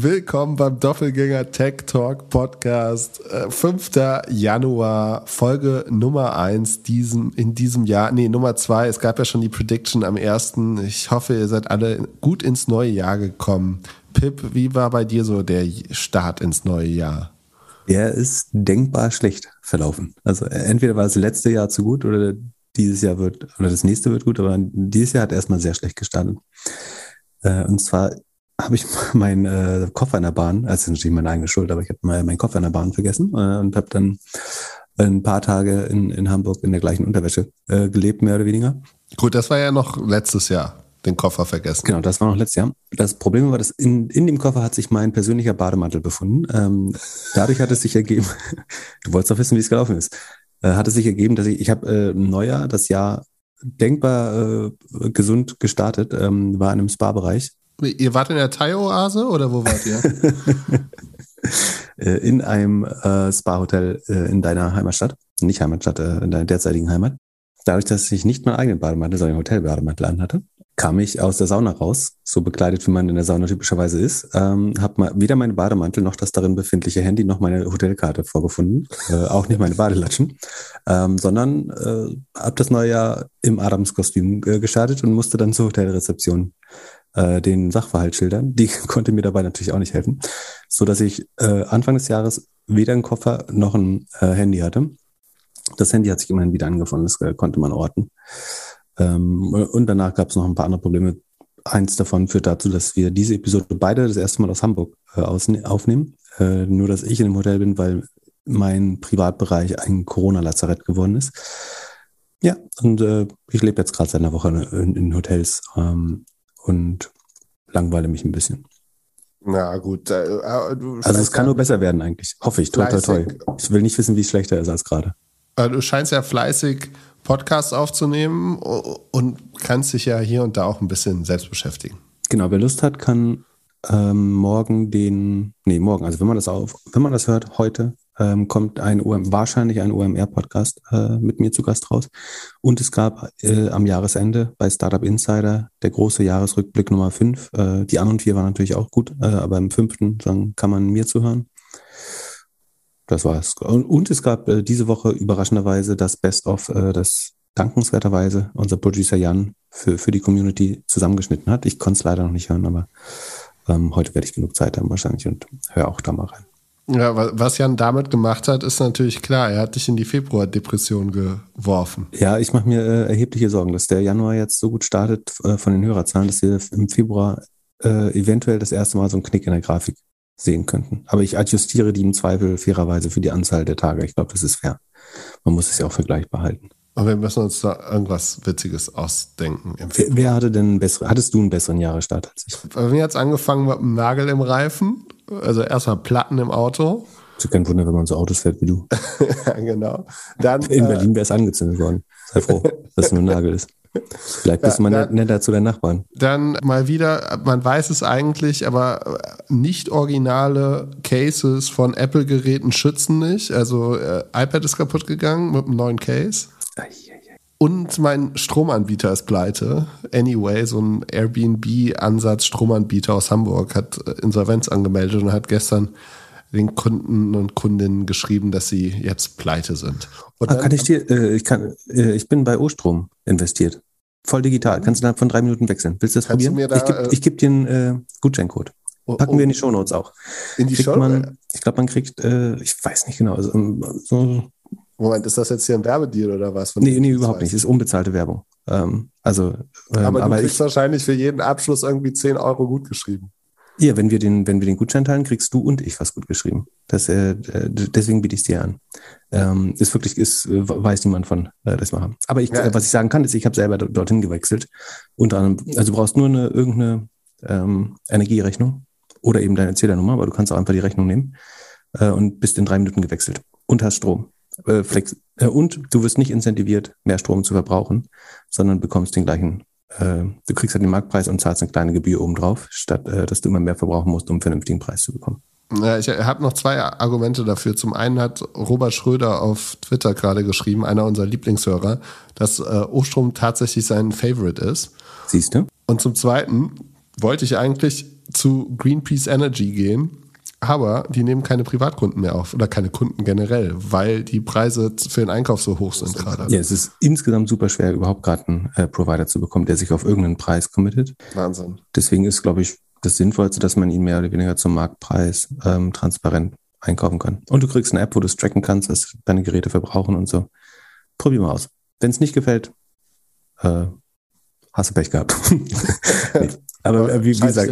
Willkommen beim Doppelgänger Tech Talk Podcast. 5. Äh, Januar, Folge Nummer 1 diesem, in diesem Jahr. Nee, Nummer 2. Es gab ja schon die Prediction am 1. Ich hoffe, ihr seid alle gut ins neue Jahr gekommen. Pip, wie war bei dir so der Start ins neue Jahr? Der ist denkbar schlecht verlaufen. Also äh, entweder war das letzte Jahr zu gut oder dieses Jahr wird, oder das nächste wird gut, aber dieses Jahr hat erstmal sehr schlecht gestartet. Äh, und zwar habe ich meinen äh, Koffer in der Bahn, also natürlich meine eigene Schuld, aber ich habe mal meinen Koffer in der Bahn vergessen äh, und habe dann ein paar Tage in, in Hamburg in der gleichen Unterwäsche äh, gelebt, mehr oder weniger. Gut, das war ja noch letztes Jahr, den Koffer vergessen. Genau, das war noch letztes Jahr. Das Problem war, dass in, in dem Koffer hat sich mein persönlicher Bademantel befunden. Ähm, dadurch hat es sich ergeben, du wolltest doch wissen, wie es gelaufen ist, äh, hat es sich ergeben, dass ich, ich habe äh, Neujahr, das Jahr denkbar äh, gesund gestartet, ähm, war in einem Spa-Bereich Ihr wart in der Thai-Oase oder wo wart ihr? Äh, in einem äh, Spa-Hotel äh, in deiner Heimatstadt. Nicht Heimatstadt, äh, in deiner derzeitigen Heimat. Dadurch, dass ich nicht meinen eigenen Bademantel, sondern Hotelbademantel anhatte, kam ich aus der Sauna raus, so bekleidet, wie man in der Sauna typischerweise ist, ähm, habe weder meine Bademantel noch das darin befindliche Handy noch meine Hotelkarte vorgefunden, äh, auch nicht meine Badelatschen, ähm, sondern äh, habe das neue Jahr im Adams-Kostüm äh, gestartet und musste dann zur Hotelrezeption äh, den Sachverhalt schildern. Die konnte mir dabei natürlich auch nicht helfen, so dass ich äh, Anfang des Jahres weder einen Koffer noch ein äh, Handy hatte. Das Handy hat sich immerhin wieder angefunden, das äh, konnte man orten. Ähm, und danach gab es noch ein paar andere Probleme. Eins davon führt dazu, dass wir diese Episode beide das erste Mal aus Hamburg äh, aufnehmen. Äh, nur, dass ich in dem Hotel bin, weil mein Privatbereich ein Corona-Lazarett geworden ist. Ja, und äh, ich lebe jetzt gerade seit einer Woche in, in Hotels. Ähm, und langweile mich ein bisschen. Na gut. Äh, äh also es kann nur besser werden eigentlich. Hoffe ich. Toi, toi, toi. Ich will nicht wissen, wie es schlechter ist als gerade. Äh, du scheinst ja fleißig Podcasts aufzunehmen und kannst dich ja hier und da auch ein bisschen selbst beschäftigen. Genau, wer Lust hat, kann ähm, morgen den, nee, morgen, also wenn man das auf, wenn man das hört, heute ähm, kommt ein OM, wahrscheinlich ein OMR-Podcast äh, mit mir zu Gast raus. Und es gab äh, am Jahresende bei Startup Insider der große Jahresrückblick Nummer 5. Äh, die anderen vier waren natürlich auch gut, äh, aber im fünften dann kann man mir zuhören. Das war's. Und, und es gab äh, diese Woche überraschenderweise das Best-of, äh, das dankenswerterweise unser Producer Jan für, für die Community zusammengeschnitten hat. Ich konnte es leider noch nicht hören, aber ähm, heute werde ich genug Zeit haben wahrscheinlich und höre auch da mal rein. Ja, was Jan damit gemacht hat, ist natürlich klar. Er hat dich in die Februar-Depression geworfen. Ja, ich mache mir äh, erhebliche Sorgen, dass der Januar jetzt so gut startet äh, von den Hörerzahlen, dass wir im Februar äh, eventuell das erste Mal so einen Knick in der Grafik sehen könnten. Aber ich adjustiere die im Zweifel fairerweise für die Anzahl der Tage. Ich glaube, das ist fair. Man muss es ja auch vergleichbar halten. Und wir müssen uns da irgendwas Witziges ausdenken. Wer, wer, hatte denn bessere, hattest du einen besseren Jahresstart als ich? Bei mir hat es angefangen mit einem Nagel im Reifen. Also erstmal Platten im Auto. Ist ja kein Wunder, wenn man so Autos fährt wie du. genau. Dann, In äh, Berlin wäre es angezündet worden. Sei froh, dass es nur ein Nagel ist. Vielleicht bist ja, du mal dann, netter zu deinen Nachbarn. Dann mal wieder, man weiß es eigentlich, aber nicht originale Cases von Apple-Geräten schützen nicht. Also äh, iPad ist kaputt gegangen mit einem neuen Case. Und mein Stromanbieter ist pleite. Anyway, so ein Airbnb-Ansatz-Stromanbieter aus Hamburg hat äh, Insolvenz angemeldet und hat gestern den Kunden und Kundinnen geschrieben, dass sie jetzt pleite sind. Ah, kann ich dir, äh, ich kann, äh, ich bin bei O-Strom investiert. Voll digital. Kannst du innerhalb von drei Minuten wechseln. Willst du das probieren? Da, ich gebe äh, geb dir einen äh, Gutscheincode. Oh, Packen oh, wir in die Shownotes auch. In die Shownotes? Ich glaube, man kriegt, äh, ich weiß nicht genau, also, so Moment, ist das jetzt hier ein Werbedeal oder was? Nee, nee, überhaupt nicht. Es ist unbezahlte Werbung. Ähm, also, ähm, aber du aber kriegst ich, wahrscheinlich für jeden Abschluss irgendwie 10 Euro gut geschrieben. Ja, wenn wir den, wenn wir den Gutschein teilen, kriegst du und ich was gut geschrieben. Das, äh, deswegen biete ich es dir an. Ähm, ist wirklich, ist, weiß niemand von, äh, das machen. Aber ich, ja. äh, was ich sagen kann, ist, ich habe selber dorthin gewechselt. Unter anderem, also du brauchst nur eine irgendeine ähm, Energierechnung oder eben deine Zählernummer, aber du kannst auch einfach die Rechnung nehmen äh, und bist in drei Minuten gewechselt und hast Strom äh, flex äh, und du wirst nicht incentiviert, mehr Strom zu verbrauchen, sondern bekommst den gleichen, äh, du kriegst halt den Marktpreis und zahlst eine kleine Gebühr obendrauf, statt äh, dass du immer mehr verbrauchen musst, um einen vernünftigen Preis zu bekommen. Ja, ich habe noch zwei Argumente dafür. Zum einen hat Robert Schröder auf Twitter gerade geschrieben, einer unserer Lieblingshörer, dass äh, Ostrom tatsächlich sein Favorite ist. Siehst du? Und zum zweiten wollte ich eigentlich zu Greenpeace Energy gehen, aber die nehmen keine Privatkunden mehr auf oder keine Kunden generell, weil die Preise für den Einkauf so hoch sind gerade. Ja, es ist insgesamt super schwer, überhaupt gerade einen äh, Provider zu bekommen, der sich auf irgendeinen Preis committet. Wahnsinn. Deswegen ist, glaube ich, das Sinnvollste, dass man ihn mehr oder weniger zum Marktpreis ähm, transparent einkaufen kann. Und du kriegst eine App, wo du es tracken kannst, was deine Geräte verbrauchen und so. Probier mal aus. Wenn es nicht gefällt, äh, hast du Pech gehabt. nee. Aber äh, wie, wie gesagt,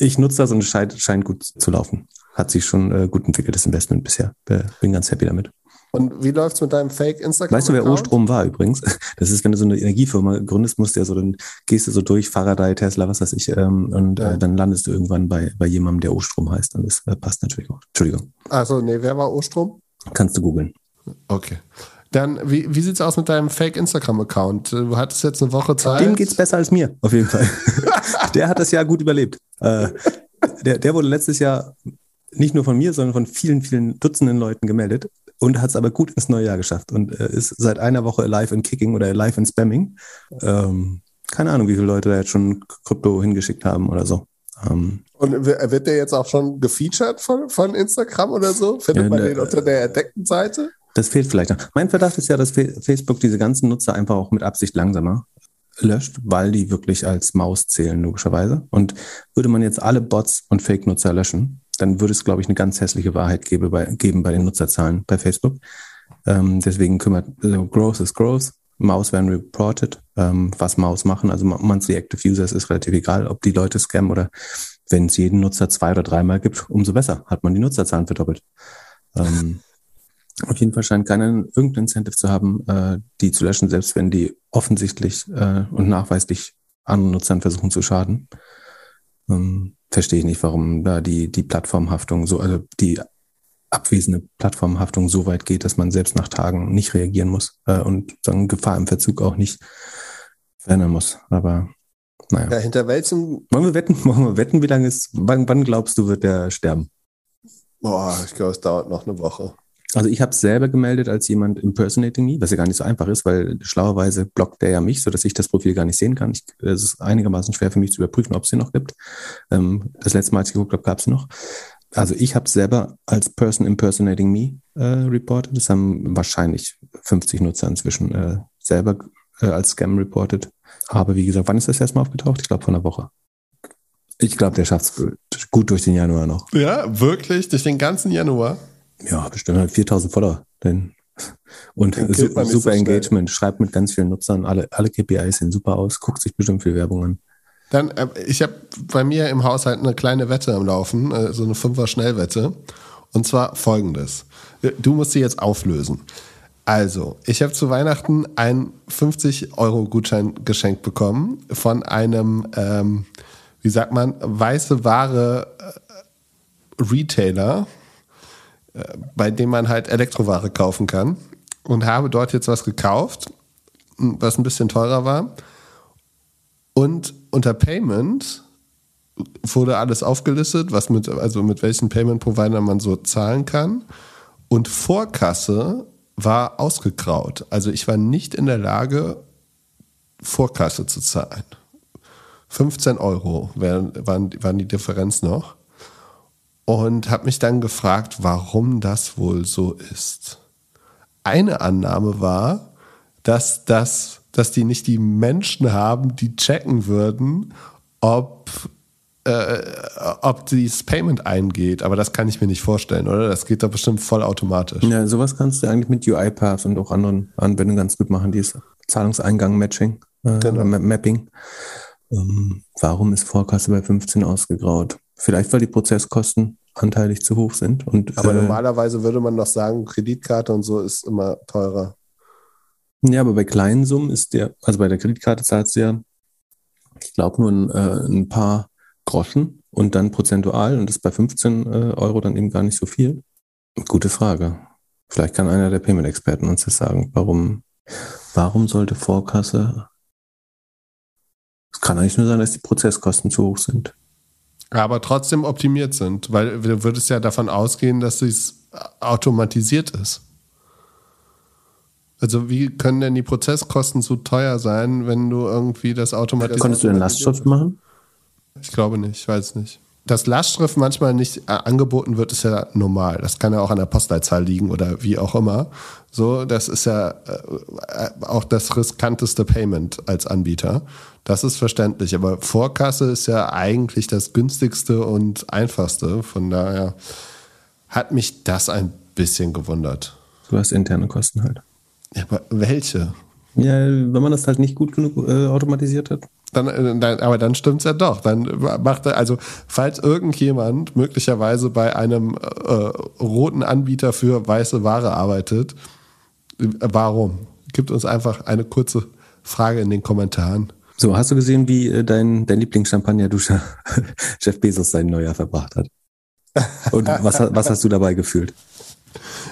ich, nutze das und es scheint, scheint gut zu laufen. Hat sich schon äh, gut entwickelt, das Investment bisher. Bin ganz happy damit. Und wie läuft's mit deinem Fake Instagram? Weißt du, wer O-Strom war übrigens? Das ist, wenn du so eine Energiefirma gründest, musst du ja so, dann gehst du so durch, Faraday, Tesla, was weiß ich, ähm, und ja. äh, dann landest du irgendwann bei, bei jemandem, der O-Strom heißt. Und das äh, passt natürlich auch. Entschuldigung. Also, nee, wer war O-Strom? Kannst du googeln. Okay. Dann, wie, wie sieht's aus mit deinem Fake-Instagram-Account? Du hattest jetzt eine Woche Zeit. Dem geht's besser als mir, auf jeden Fall. der hat das Jahr gut überlebt. Äh, der, der wurde letztes Jahr nicht nur von mir, sondern von vielen, vielen Dutzenden Leuten gemeldet und hat es aber gut ins neue Jahr geschafft und äh, ist seit einer Woche live in Kicking oder live in Spamming. Ähm, keine Ahnung, wie viele Leute da jetzt schon Krypto hingeschickt haben oder so. Ähm, und wird der jetzt auch schon gefeatured von, von Instagram oder so? Findet ja, man den unter der entdeckten Seite? Das fehlt vielleicht noch. Mein Verdacht ist ja, dass Facebook diese ganzen Nutzer einfach auch mit Absicht langsamer löscht, weil die wirklich als Maus zählen, logischerweise. Und würde man jetzt alle Bots und Fake-Nutzer löschen, dann würde es, glaube ich, eine ganz hässliche Wahrheit geben bei, geben bei den Nutzerzahlen bei Facebook. Ähm, deswegen kümmert, also Growth is Growth. Maus werden reported, ähm, was Maus machen. Also monthly active users ist relativ egal, ob die Leute scammen oder wenn es jeden Nutzer zwei oder dreimal gibt, umso besser. Hat man die Nutzerzahlen verdoppelt. Ähm, auf jeden Fall scheint keiner irgendein Incentive zu haben, äh, die zu löschen, selbst wenn die offensichtlich äh, und nachweislich anderen Nutzern versuchen zu schaden. Ähm, verstehe ich nicht, warum da die, die Plattformhaftung so, also die abwesende Plattformhaftung so weit geht, dass man selbst nach Tagen nicht reagieren muss äh, und sagen, Gefahr im Verzug auch nicht verändern muss. Aber naja. Ja, hinter welchem. Wollen wir wetten? Wollen wir wetten, wie lange ist, wann, wann glaubst du, wird der sterben? Boah, ich glaube, es dauert noch eine Woche. Also ich habe es selber gemeldet als jemand impersonating me, was ja gar nicht so einfach ist, weil schlauerweise blockt der ja mich, so dass ich das Profil gar nicht sehen kann. Es ist einigermaßen schwer für mich zu überprüfen, ob es sie noch gibt. Ähm, das letzte Mal, als ich geguckt habe, gab es noch. Also ich habe selber als Person impersonating me äh, reported. Das haben wahrscheinlich 50 Nutzer inzwischen äh, selber äh, als Scam reported. Aber wie gesagt, wann ist das erstmal aufgetaucht? Ich glaube vor einer Woche. Ich glaube, der schafft es gut durch den Januar noch. Ja, wirklich? Durch den ganzen Januar? Ja, bestimmt halt 4000 Follower. Denn, und su super so Engagement, schreibt mit ganz vielen Nutzern, alle, alle KPIs sehen super aus, guckt sich bestimmt viel Werbung an. Dann, äh, ich habe bei mir im Haushalt eine kleine Wette am Laufen, äh, so eine Fünfer-Schnellwette. Und zwar folgendes. Du musst sie jetzt auflösen. Also, ich habe zu Weihnachten einen 50-Euro-Gutschein geschenkt bekommen von einem, ähm, wie sagt man, weiße Ware äh, Retailer bei dem man halt Elektroware kaufen kann. Und habe dort jetzt was gekauft, was ein bisschen teurer war. Und unter Payment wurde alles aufgelistet, was mit, also mit welchen Payment-Providern man so zahlen kann. Und Vorkasse war ausgegraut. Also ich war nicht in der Lage, Vorkasse zu zahlen. 15 Euro waren, waren die Differenz noch und habe mich dann gefragt, warum das wohl so ist. Eine Annahme war, dass das, dass die nicht die Menschen haben, die checken würden, ob äh, ob dieses Payment eingeht, aber das kann ich mir nicht vorstellen, oder? Das geht doch bestimmt vollautomatisch. Ja, sowas kannst du eigentlich mit UiPath und auch anderen Anwendungen ganz gut machen, dieses Zahlungseingang-Matching, äh, genau. Mapping. Ähm, warum ist Vorkasse bei 15 ausgegraut? Vielleicht, weil die Prozesskosten anteilig zu hoch sind. Und, aber äh, normalerweise würde man doch sagen, Kreditkarte und so ist immer teurer. Ja, aber bei kleinen Summen ist der, also bei der Kreditkarte zahlst du ja, ich glaube, nur ein, äh, ein, paar Groschen und dann prozentual und das ist bei 15 äh, Euro dann eben gar nicht so viel. Gute Frage. Vielleicht kann einer der Payment-Experten uns das sagen. Warum, warum sollte Vorkasse es kann eigentlich nur sein, dass die Prozesskosten zu hoch sind. Aber trotzdem optimiert sind, weil du würdest ja davon ausgehen, dass es automatisiert ist. Also wie können denn die Prozesskosten so teuer sein, wenn du irgendwie das automatisiert Konntest du den Lastschrift machen? Ich glaube nicht, ich weiß nicht. Dass Lastschrift manchmal nicht äh, angeboten wird, ist ja normal. Das kann ja auch an der Postleitzahl liegen oder wie auch immer. So, das ist ja äh, auch das riskanteste Payment als Anbieter. Das ist verständlich. Aber Vorkasse ist ja eigentlich das günstigste und einfachste. Von daher hat mich das ein bisschen gewundert. Du hast interne Kosten halt. Ja, aber welche? Ja, wenn man das halt nicht gut genug äh, automatisiert hat. Dann, äh, dann, aber dann stimmt's ja doch. Dann macht er, also falls irgendjemand möglicherweise bei einem äh, roten Anbieter für weiße Ware arbeitet, warum? Gibt uns einfach eine kurze Frage in den Kommentaren. So, hast du gesehen, wie äh, dein, dein Lieblingschampagnerduscher Jeff Bezos sein Neujahr verbracht hat? Und was, was hast du dabei gefühlt?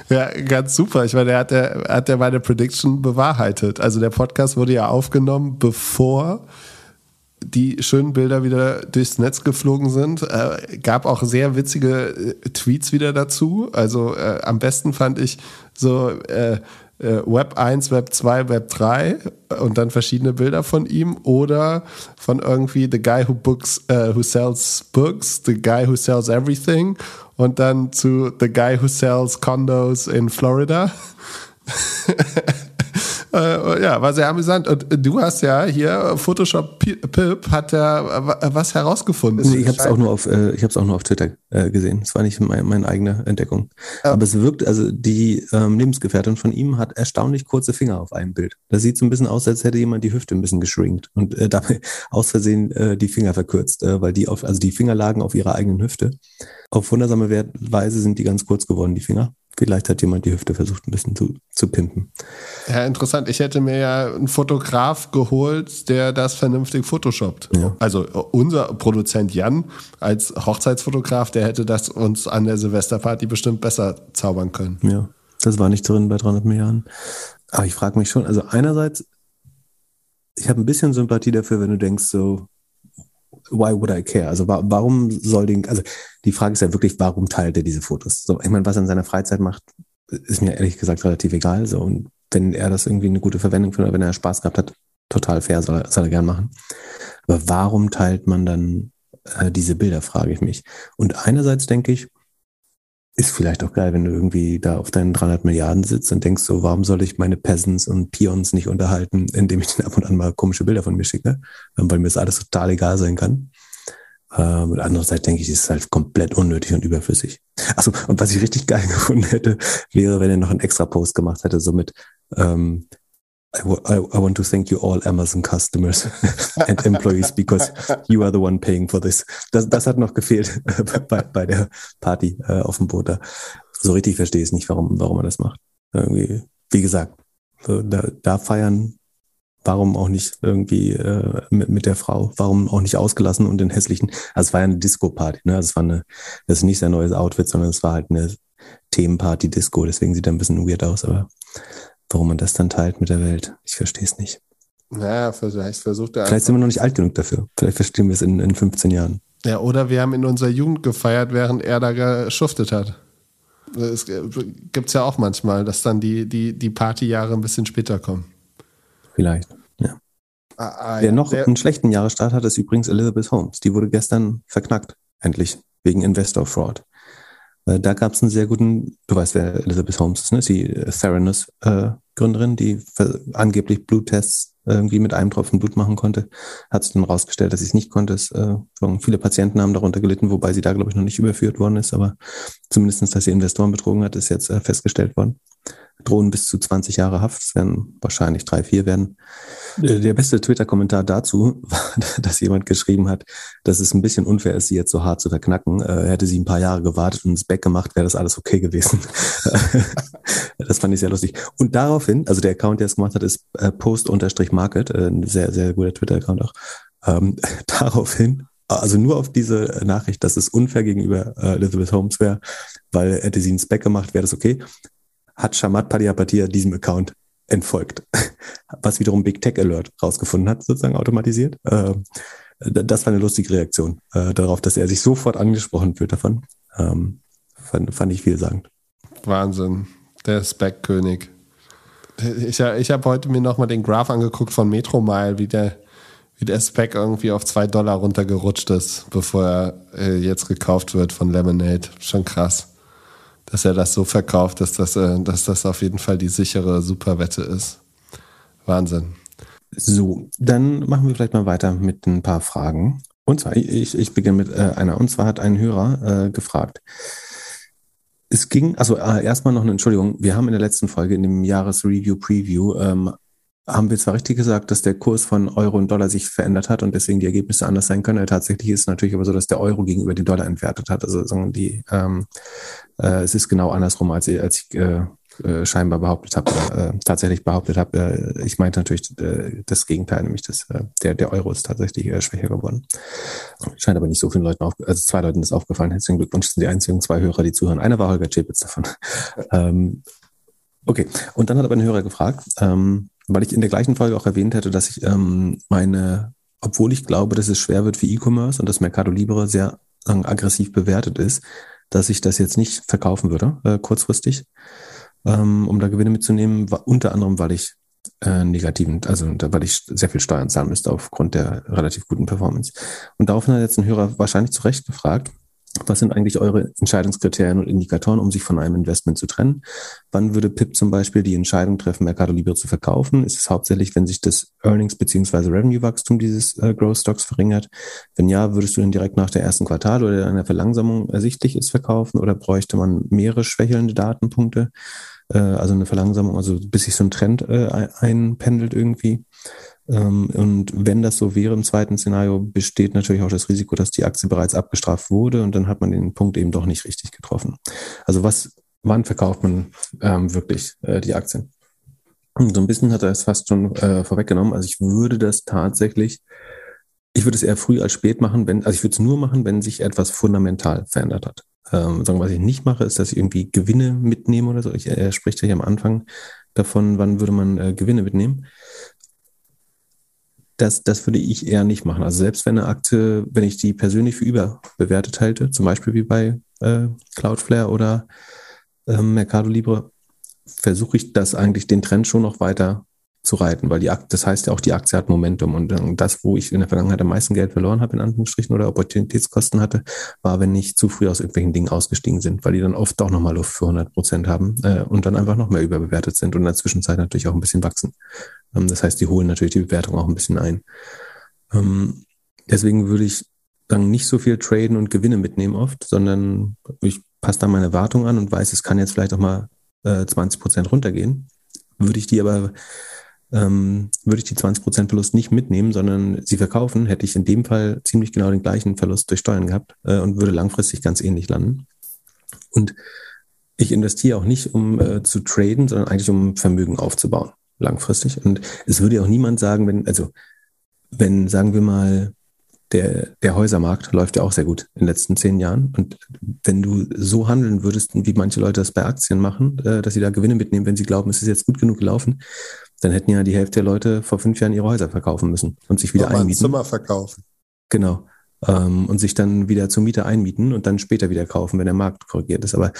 Ja, ganz super. Ich meine, er hat ja, hat ja meine Prediction bewahrheitet. Also der Podcast wurde ja aufgenommen, bevor die schönen Bilder wieder durchs Netz geflogen sind. Äh, gab auch sehr witzige äh, Tweets wieder dazu. Also äh, am besten fand ich so äh, äh Web 1, Web 2, Web 3 und dann verschiedene Bilder von ihm oder von irgendwie The Guy Who Books, uh, Who Sells Books, The Guy Who Sells Everything und dann zu The Guy Who Sells Condos in Florida. Äh, ja, war sehr amüsant. Und du hast ja hier Photoshop Pip hat ja was herausgefunden. Nee, ich habe es auch nur auf, äh, ich habe es auch nur auf Twitter äh, gesehen. Es war nicht mein, meine eigene Entdeckung. Ja. Aber es wirkt, also die ähm, Lebensgefährtin von ihm hat erstaunlich kurze Finger auf einem Bild. Das sieht so ein bisschen aus, als hätte jemand die Hüfte ein bisschen geschrinkt und äh, dabei aus Versehen äh, die Finger verkürzt, äh, weil die auf, also die Finger lagen auf ihrer eigenen Hüfte. Auf wundersame Weise sind die ganz kurz geworden, die Finger. Vielleicht hat jemand die Hüfte versucht, ein bisschen zu, zu pimpen. Ja, interessant. Ich hätte mir ja einen Fotograf geholt, der das vernünftig photoshoppt. Ja. Also unser Produzent Jan als Hochzeitsfotograf, der hätte das uns an der Silvesterparty bestimmt besser zaubern können. Ja, das war nicht drin bei 300 Milliarden. Aber ich frage mich schon, also einerseits, ich habe ein bisschen Sympathie dafür, wenn du denkst so, why would I care? Also warum soll den, also die Frage ist ja wirklich, warum teilt er diese Fotos? So, ich meine, was er in seiner Freizeit macht, ist mir ehrlich gesagt relativ egal. So, und wenn er das irgendwie eine gute Verwendung findet, oder wenn er Spaß gehabt hat, total fair, soll er, soll er gern machen. Aber warum teilt man dann äh, diese Bilder, frage ich mich. Und einerseits denke ich, ist vielleicht auch geil, wenn du irgendwie da auf deinen 300 Milliarden sitzt und denkst so, warum soll ich meine Peasants und Peons nicht unterhalten, indem ich denen ab und an mal komische Bilder von mir schicke, ähm, weil mir das alles total egal sein kann. Ähm, und andererseits denke ich, ist halt komplett unnötig und überflüssig. Achso, und was ich richtig geil gefunden hätte, wäre, wenn er noch einen extra Post gemacht hätte, so mit, ähm, I, I, want to thank you all Amazon customers and employees because you are the one paying for this. Das, das hat noch gefehlt bei, bei der Party äh, auf dem Boot. Da. So richtig verstehe ich es nicht, warum, warum er das macht. Irgendwie, wie gesagt, so, da, da feiern, warum auch nicht irgendwie äh, mit, mit der Frau, warum auch nicht ausgelassen und den hässlichen. Also es war ja eine Disco-Party, ne? Also es war eine, das ist nicht sein neues Outfit, sondern es war halt eine Themenparty-Disco, deswegen sieht er ein bisschen weird aus, aber warum man das dann teilt mit der Welt. Ich verstehe es nicht. Naja, vielleicht versucht er. Vielleicht sind wir noch nicht alt genug dafür. Vielleicht verstehen wir es in, in 15 Jahren. Ja, oder wir haben in unserer Jugend gefeiert, während er da geschuftet hat. Es gibt es ja auch manchmal, dass dann die, die, die Partyjahre ein bisschen später kommen. Vielleicht, ja. Ah, ah, Wer ja. noch Der, einen schlechten Jahresstart hat, ist übrigens Elizabeth Holmes. Die wurde gestern verknackt, endlich, wegen Investor Fraud. Äh, da gab es einen sehr guten, du weißt, wer Elizabeth Holmes ist, ne? die äh, Theranos-Gründerin, äh, die angeblich Bluttests irgendwie mit einem Tropfen Blut machen konnte. Hat sich dann rausgestellt, dass sie es nicht konnte. Es, äh, viele Patienten haben darunter gelitten, wobei sie da, glaube ich, noch nicht überführt worden ist. Aber zumindestens, dass sie Investoren betrogen hat, ist jetzt äh, festgestellt worden drohen bis zu 20 Jahre Haft. Es werden wahrscheinlich drei, vier werden. Äh, der beste Twitter-Kommentar dazu war, dass jemand geschrieben hat, dass es ein bisschen unfair ist, sie jetzt so hart zu verknacken. Äh, hätte sie ein paar Jahre gewartet und es Back gemacht, wäre das alles okay gewesen. das fand ich sehr lustig. Und daraufhin, also der Account, der es gemacht hat, ist äh, post-market, äh, ein sehr, sehr guter Twitter-Account auch. Ähm, daraufhin also nur auf diese Nachricht, dass es unfair gegenüber äh, Elizabeth Holmes wäre, weil hätte sie einen Spec gemacht, wäre das okay hat Shamat Padiapatia diesem Account entfolgt. Was wiederum Big Tech Alert rausgefunden hat, sozusagen automatisiert. Ähm, das war eine lustige Reaktion äh, darauf, dass er sich sofort angesprochen fühlt davon. Ähm, fand, fand ich vielsagend. Wahnsinn. Der Spec-König. Ich, ich habe heute mir nochmal den Graph angeguckt von Metromile, wie der, Wie der Spec irgendwie auf zwei Dollar runtergerutscht ist, bevor er äh, jetzt gekauft wird von Lemonade. Schon krass. Dass er das so verkauft, dass das, äh, dass das auf jeden Fall die sichere Superwette ist. Wahnsinn. So, dann machen wir vielleicht mal weiter mit ein paar Fragen. Und zwar, ich, ich beginne mit äh, einer. Und zwar hat ein Hörer äh, gefragt. Es ging, also äh, erstmal noch eine Entschuldigung. Wir haben in der letzten Folge, in dem Jahresreview-Preview, ähm, haben wir zwar richtig gesagt, dass der Kurs von Euro und Dollar sich verändert hat und deswegen die Ergebnisse anders sein können. Tatsächlich ist es natürlich aber so, dass der Euro gegenüber dem Dollar entwertet hat. Also die, ähm, äh, es ist genau andersrum, als, als ich äh, äh, scheinbar behauptet habe, äh, tatsächlich behauptet habe. Äh, ich meinte natürlich äh, das Gegenteil, nämlich das, äh, der, der Euro ist tatsächlich schwächer geworden. Scheint aber nicht so vielen Leuten auf, also zwei Leuten ist aufgefallen. Herzlichen Glückwunsch, sind die einzigen zwei Hörer, die zuhören. Einer war Holger Chapitz davon. ähm, okay, und dann hat aber ein Hörer gefragt, ähm, weil ich in der gleichen Folge auch erwähnt hätte, dass ich ähm, meine, obwohl ich glaube, dass es schwer wird für E-Commerce und dass Mercado Libre sehr aggressiv bewertet ist, dass ich das jetzt nicht verkaufen würde, äh, kurzfristig ähm, um da Gewinne mitzunehmen, unter anderem, weil ich äh, negativen, also weil ich sehr viel Steuern zahlen müsste aufgrund der relativ guten Performance. Und daraufhin hat jetzt ein Hörer wahrscheinlich zu Recht gefragt, was sind eigentlich eure Entscheidungskriterien und Indikatoren, um sich von einem Investment zu trennen? Wann würde PIP zum Beispiel die Entscheidung treffen, Mercado Libre zu verkaufen? Ist es hauptsächlich, wenn sich das Earnings- bzw. Revenue-Wachstum dieses äh, Growth Stocks verringert? Wenn ja, würdest du dann direkt nach der ersten Quartal oder einer Verlangsamung ersichtlich ist verkaufen oder bräuchte man mehrere schwächelnde Datenpunkte? Äh, also eine Verlangsamung, also bis sich so ein Trend äh, einpendelt irgendwie? Ähm, und wenn das so wäre im zweiten Szenario, besteht natürlich auch das Risiko, dass die Aktie bereits abgestraft wurde und dann hat man den Punkt eben doch nicht richtig getroffen. Also was, wann verkauft man ähm, wirklich äh, die Aktien? So ein bisschen hat er es fast schon äh, vorweggenommen. Also ich würde das tatsächlich, ich würde es eher früh als spät machen, wenn, also ich würde es nur machen, wenn sich etwas fundamental verändert hat. Ähm, sagen, was ich nicht mache, ist, dass ich irgendwie Gewinne mitnehme oder so. Ich, er spricht ja hier am Anfang davon, wann würde man äh, Gewinne mitnehmen das, das würde ich eher nicht machen. Also selbst wenn eine Aktie, wenn ich die persönlich für überbewertet halte, zum Beispiel wie bei äh, Cloudflare oder äh, Mercado Libre, versuche ich das eigentlich den Trend schon noch weiter zu reiten, weil die Aktie, das heißt ja auch, die Aktie hat Momentum. Und das, wo ich in der Vergangenheit am meisten Geld verloren habe, in Anführungsstrichen, oder Opportunitätskosten hatte, war, wenn ich zu früh aus irgendwelchen Dingen ausgestiegen sind, weil die dann oft doch nochmal Luft für 100 Prozent haben äh, und dann einfach noch mehr überbewertet sind und in der Zwischenzeit natürlich auch ein bisschen wachsen. Ähm, das heißt, die holen natürlich die Bewertung auch ein bisschen ein. Ähm, deswegen würde ich dann nicht so viel traden und Gewinne mitnehmen oft, sondern ich passe da meine Wartung an und weiß, es kann jetzt vielleicht auch mal äh, 20 Prozent runtergehen. Würde ich die aber ähm, würde ich die 20% Verlust nicht mitnehmen, sondern sie verkaufen, hätte ich in dem Fall ziemlich genau den gleichen Verlust durch Steuern gehabt äh, und würde langfristig ganz ähnlich landen. Und ich investiere auch nicht, um äh, zu traden, sondern eigentlich um Vermögen aufzubauen, langfristig. Und es würde auch niemand sagen, wenn, also wenn, sagen wir mal, der, der Häusermarkt läuft ja auch sehr gut in den letzten zehn Jahren. Und wenn du so handeln würdest, wie manche Leute das bei Aktien machen, äh, dass sie da Gewinne mitnehmen, wenn sie glauben, es ist jetzt gut genug gelaufen, dann hätten ja die Hälfte der Leute vor fünf Jahren ihre Häuser verkaufen müssen und sich wieder einmieten. Ein Zimmer verkaufen. Genau. Ähm, und sich dann wieder zur Miete einmieten und dann später wieder kaufen, wenn der Markt korrigiert ist. Aber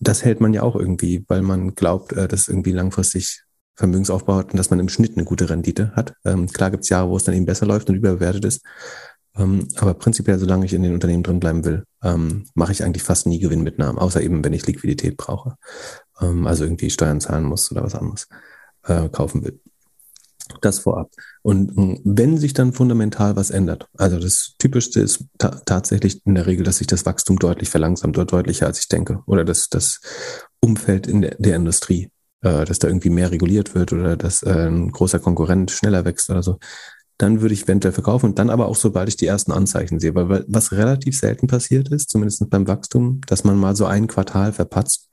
das hält man ja auch irgendwie, weil man glaubt, äh, dass irgendwie langfristig Vermögensaufbau hat und dass man im Schnitt eine gute Rendite hat. Ähm, klar gibt es Jahre, wo es dann eben besser läuft und überbewertet ist. Ähm, aber prinzipiell, solange ich in den Unternehmen drin bleiben will, ähm, mache ich eigentlich fast nie Gewinnmitnahmen, außer eben, wenn ich Liquidität brauche. Ähm, also irgendwie Steuern zahlen muss oder was anderes äh, kaufen will. Das vorab. Und ähm, wenn sich dann fundamental was ändert, also das Typischste ist ta tatsächlich in der Regel, dass sich das Wachstum deutlich verlangsamt oder deutlicher als ich denke. Oder dass das Umfeld in der, der Industrie, äh, dass da irgendwie mehr reguliert wird oder dass äh, ein großer Konkurrent schneller wächst oder so, dann würde ich eventuell verkaufen und dann aber auch, sobald ich die ersten Anzeichen sehe. Weil was relativ selten passiert ist, zumindest beim Wachstum, dass man mal so ein Quartal verpatzt,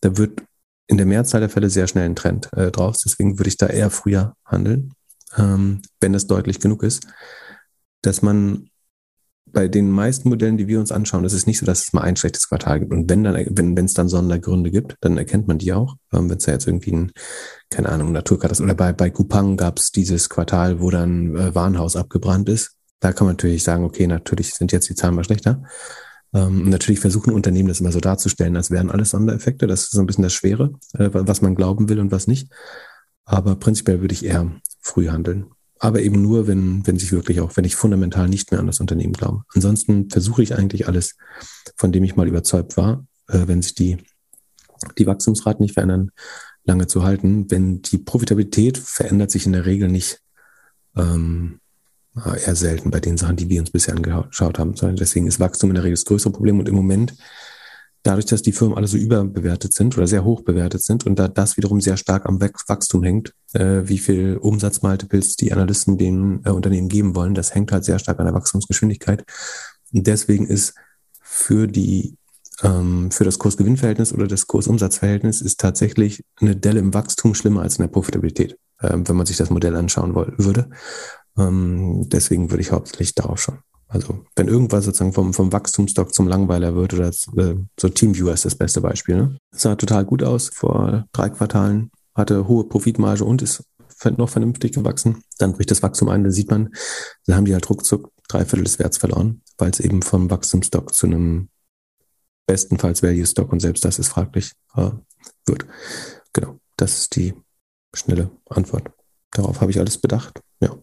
da wird in der Mehrzahl der Fälle sehr schnell ein Trend äh, draus. Deswegen würde ich da eher früher handeln, ähm, wenn das deutlich genug ist, dass man bei den meisten Modellen, die wir uns anschauen, ist es nicht so, dass es mal ein schlechtes Quartal gibt. Und wenn dann, wenn es dann Sondergründe gibt, dann erkennt man die auch. Ähm, wenn es da jetzt irgendwie ein, keine Ahnung, Naturkatastrophe oder bei, bei Kupang gab es dieses Quartal, wo dann äh, Warenhaus abgebrannt ist. Da kann man natürlich sagen, okay, natürlich sind jetzt die Zahlen mal schlechter. Ähm, natürlich versuchen Unternehmen das immer so darzustellen, als wären alles Sondereffekte. Das ist so ein bisschen das Schwere, äh, was man glauben will und was nicht. Aber prinzipiell würde ich eher früh handeln. aber eben nur, wenn, wenn sich wirklich auch, wenn ich fundamental nicht mehr an das Unternehmen glaube. Ansonsten versuche ich eigentlich alles, von dem ich mal überzeugt war, äh, wenn sich die, die Wachstumsraten nicht verändern, lange zu halten. Wenn die Profitabilität verändert sich in der Regel nicht, ähm, eher selten bei den Sachen, die wir uns bisher angeschaut haben. Deswegen ist Wachstum in der Regel das größere Problem und im Moment dadurch, dass die Firmen alle so überbewertet sind oder sehr hoch bewertet sind und da das wiederum sehr stark am Wachstum hängt, äh, wie viel Umsatzmultiples die Analysten den äh, Unternehmen geben wollen, das hängt halt sehr stark an der Wachstumsgeschwindigkeit. Und deswegen ist für die ähm, für das Kursgewinnverhältnis oder das Kursumsatzverhältnis ist tatsächlich eine Delle im Wachstum schlimmer als in der Profitabilität, äh, wenn man sich das Modell anschauen würde. Ähm, deswegen würde ich hauptsächlich darauf schauen. Also wenn irgendwas sozusagen vom, vom Wachstumsstock zum Langweiler wird oder äh, so Teamviewer ist das beste Beispiel. Ne? sah total gut aus vor drei Quartalen, hatte hohe Profitmarge und ist noch vernünftig gewachsen. Dann bricht das Wachstum ein, dann sieht man, da haben die halt ruckzuck drei Viertel des Werts verloren, weil es eben vom Wachstumsstock zu einem bestenfalls Value-Stock und selbst das ist fraglich äh, wird. Genau, das ist die schnelle Antwort. Darauf habe ich alles bedacht. Ja.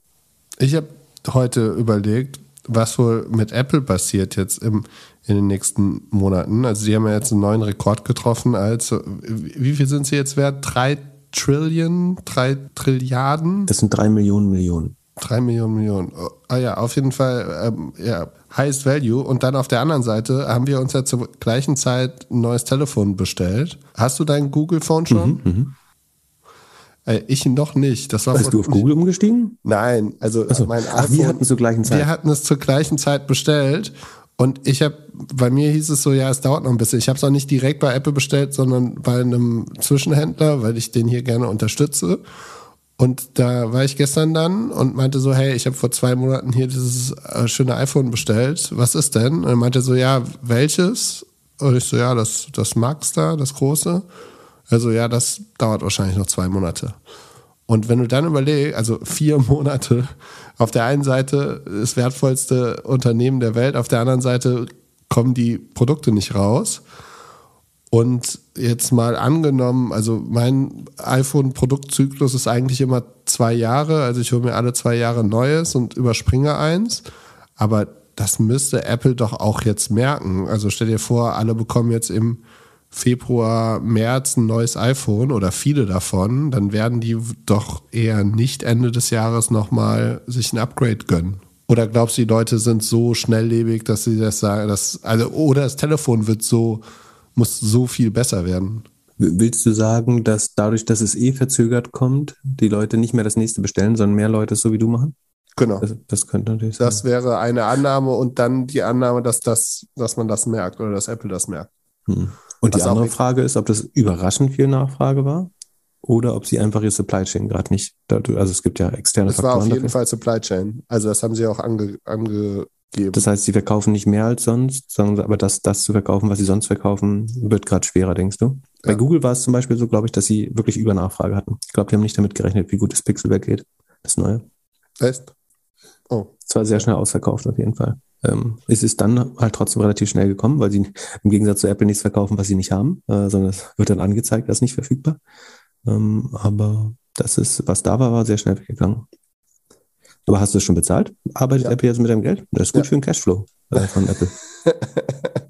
Ich habe heute überlegt, was wohl mit Apple passiert jetzt im, in den nächsten Monaten. Also die haben ja jetzt einen neuen Rekord getroffen als, wie viel sind sie jetzt wert? Drei Trillion? Drei Trilliarden? Das sind drei Millionen Millionen. Drei Millionen Millionen. Oh, ah ja, auf jeden Fall, ähm, ja, highest value. Und dann auf der anderen Seite haben wir uns ja zur gleichen Zeit ein neues Telefon bestellt. Hast du dein Google Phone schon? Mhm, mh. Äh, ich noch nicht. Das war Bist du auf Google umgestiegen? Nein, also so. mein Ach, wir hatten es zur gleichen Zeit. Wir hatten es zur gleichen Zeit bestellt. Und ich habe, bei mir hieß es so, ja, es dauert noch ein bisschen. Ich habe es auch nicht direkt bei Apple bestellt, sondern bei einem Zwischenhändler, weil ich den hier gerne unterstütze. Und da war ich gestern dann und meinte so, hey, ich habe vor zwei Monaten hier dieses äh, schöne iPhone bestellt. Was ist denn? Und er meinte so, ja, welches? Und ich so, ja, das, das Max da, das große. Also ja, das dauert wahrscheinlich noch zwei Monate. Und wenn du dann überlegst, also vier Monate, auf der einen Seite das wertvollste Unternehmen der Welt, auf der anderen Seite kommen die Produkte nicht raus. Und jetzt mal angenommen, also mein iPhone-Produktzyklus ist eigentlich immer zwei Jahre, also ich hole mir alle zwei Jahre Neues und überspringe eins. Aber das müsste Apple doch auch jetzt merken. Also stell dir vor, alle bekommen jetzt im Februar, März ein neues iPhone oder viele davon, dann werden die doch eher nicht Ende des Jahres nochmal sich ein Upgrade gönnen. Oder glaubst du, die Leute sind so schnelllebig, dass sie das sagen, dass, also, oder das Telefon wird so, muss so viel besser werden? Willst du sagen, dass dadurch, dass es eh verzögert kommt, die Leute nicht mehr das nächste bestellen, sondern mehr Leute es so wie du machen? Genau. Das, das könnte natürlich sein. Das wäre eine Annahme und dann die Annahme, dass, das, dass man das merkt oder dass Apple das merkt. Hm. Und Was die andere Frage ist, ob das überraschend viel Nachfrage war oder ob sie einfach ihr Supply Chain gerade nicht, also es gibt ja externe es Faktoren. Es war auf jeden dafür. Fall Supply Chain. Also das haben sie auch ange, angegeben. Das heißt, sie verkaufen nicht mehr als sonst, sondern aber das, das zu verkaufen, was sie sonst verkaufen, wird gerade schwerer, denkst du? Bei ja. Google war es zum Beispiel so, glaube ich, dass sie wirklich Übernachfrage hatten. Ich glaube, die haben nicht damit gerechnet, wie gut das Pixelwerk geht, das neue. Echt? Oh. Es war sehr schnell ausverkauft auf jeden Fall ähm, ist es dann halt trotzdem relativ schnell gekommen, weil sie im Gegensatz zu Apple nichts verkaufen, was sie nicht haben, äh, sondern es wird dann angezeigt als nicht verfügbar. Ähm, aber das ist, was da war, war sehr schnell weggegangen. Aber hast du es schon bezahlt? Arbeitet ja. Apple jetzt mit deinem Geld? Das ist gut ja. für den Cashflow äh, von Apple.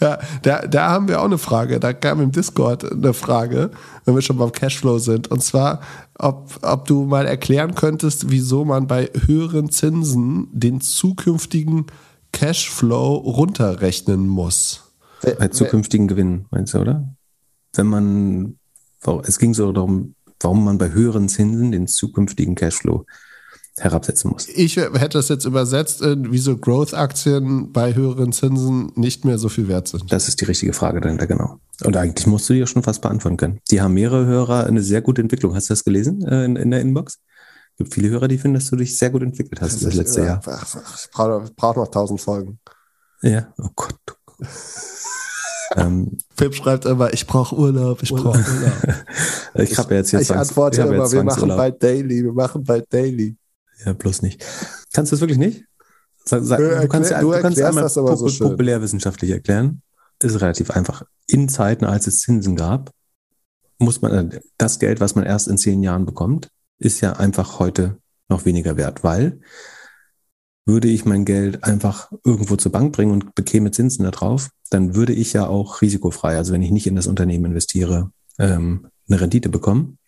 Ja, da, da haben wir auch eine Frage. Da kam im Discord eine Frage, wenn wir schon beim Cashflow sind. Und zwar, ob, ob du mal erklären könntest, wieso man bei höheren Zinsen den zukünftigen Cashflow runterrechnen muss. Bei zukünftigen Gewinnen, meinst du, oder? Wenn man, es ging so darum, warum man bei höheren Zinsen den zukünftigen Cashflow herabsetzen muss. Ich hätte es jetzt übersetzt, wieso Growth-Aktien bei höheren Zinsen nicht mehr so viel wert sind. Das ist die richtige Frage dahinter, genau. Und eigentlich musst du dir schon fast beantworten können. Die haben mehrere Hörer eine sehr gute Entwicklung. Hast du das gelesen äh, in, in der Inbox? Es gibt viele Hörer, die finden, dass du dich sehr gut entwickelt hast das, das letzte Jahr. Ich brauche brauch noch tausend Folgen. Ja, oh Gott. Oh ähm, Pip schreibt immer, ich brauche Urlaub, ich brauche Urlaub. ich habe ja jetzt hier Ich antworte immer, wir machen bald Daily, wir machen bald Daily. Ja, bloß nicht. Kannst du das wirklich nicht? Sag, sag, du, du, kannst, du, du kannst einmal das aber so schön. populärwissenschaftlich erklären. Ist relativ einfach. In Zeiten, als es Zinsen gab, muss man, äh, das Geld, was man erst in zehn Jahren bekommt, ist ja einfach heute noch weniger wert, weil würde ich mein Geld einfach irgendwo zur Bank bringen und bekäme Zinsen darauf, dann würde ich ja auch risikofrei, also wenn ich nicht in das Unternehmen investiere, ähm, eine Rendite bekommen.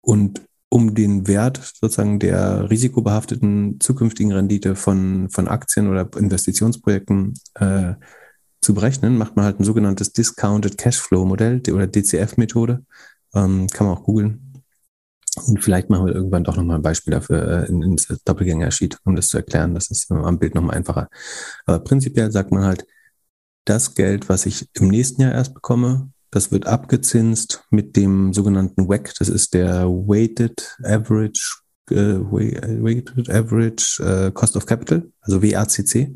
Und um den Wert sozusagen der risikobehafteten zukünftigen Rendite von, von Aktien oder Investitionsprojekten äh, zu berechnen, macht man halt ein sogenanntes Discounted Cashflow Modell oder DCF-Methode. Ähm, kann man auch googeln. Und vielleicht machen wir irgendwann doch nochmal ein Beispiel dafür äh, in, in Doppelgänger-Sheet, um das zu erklären. Das ist am Bild nochmal einfacher. Aber prinzipiell sagt man halt, das Geld, was ich im nächsten Jahr erst bekomme, das wird abgezinst mit dem sogenannten WACC. Das ist der Weighted Average, äh, Weighted Average äh, Cost of Capital, also WACC.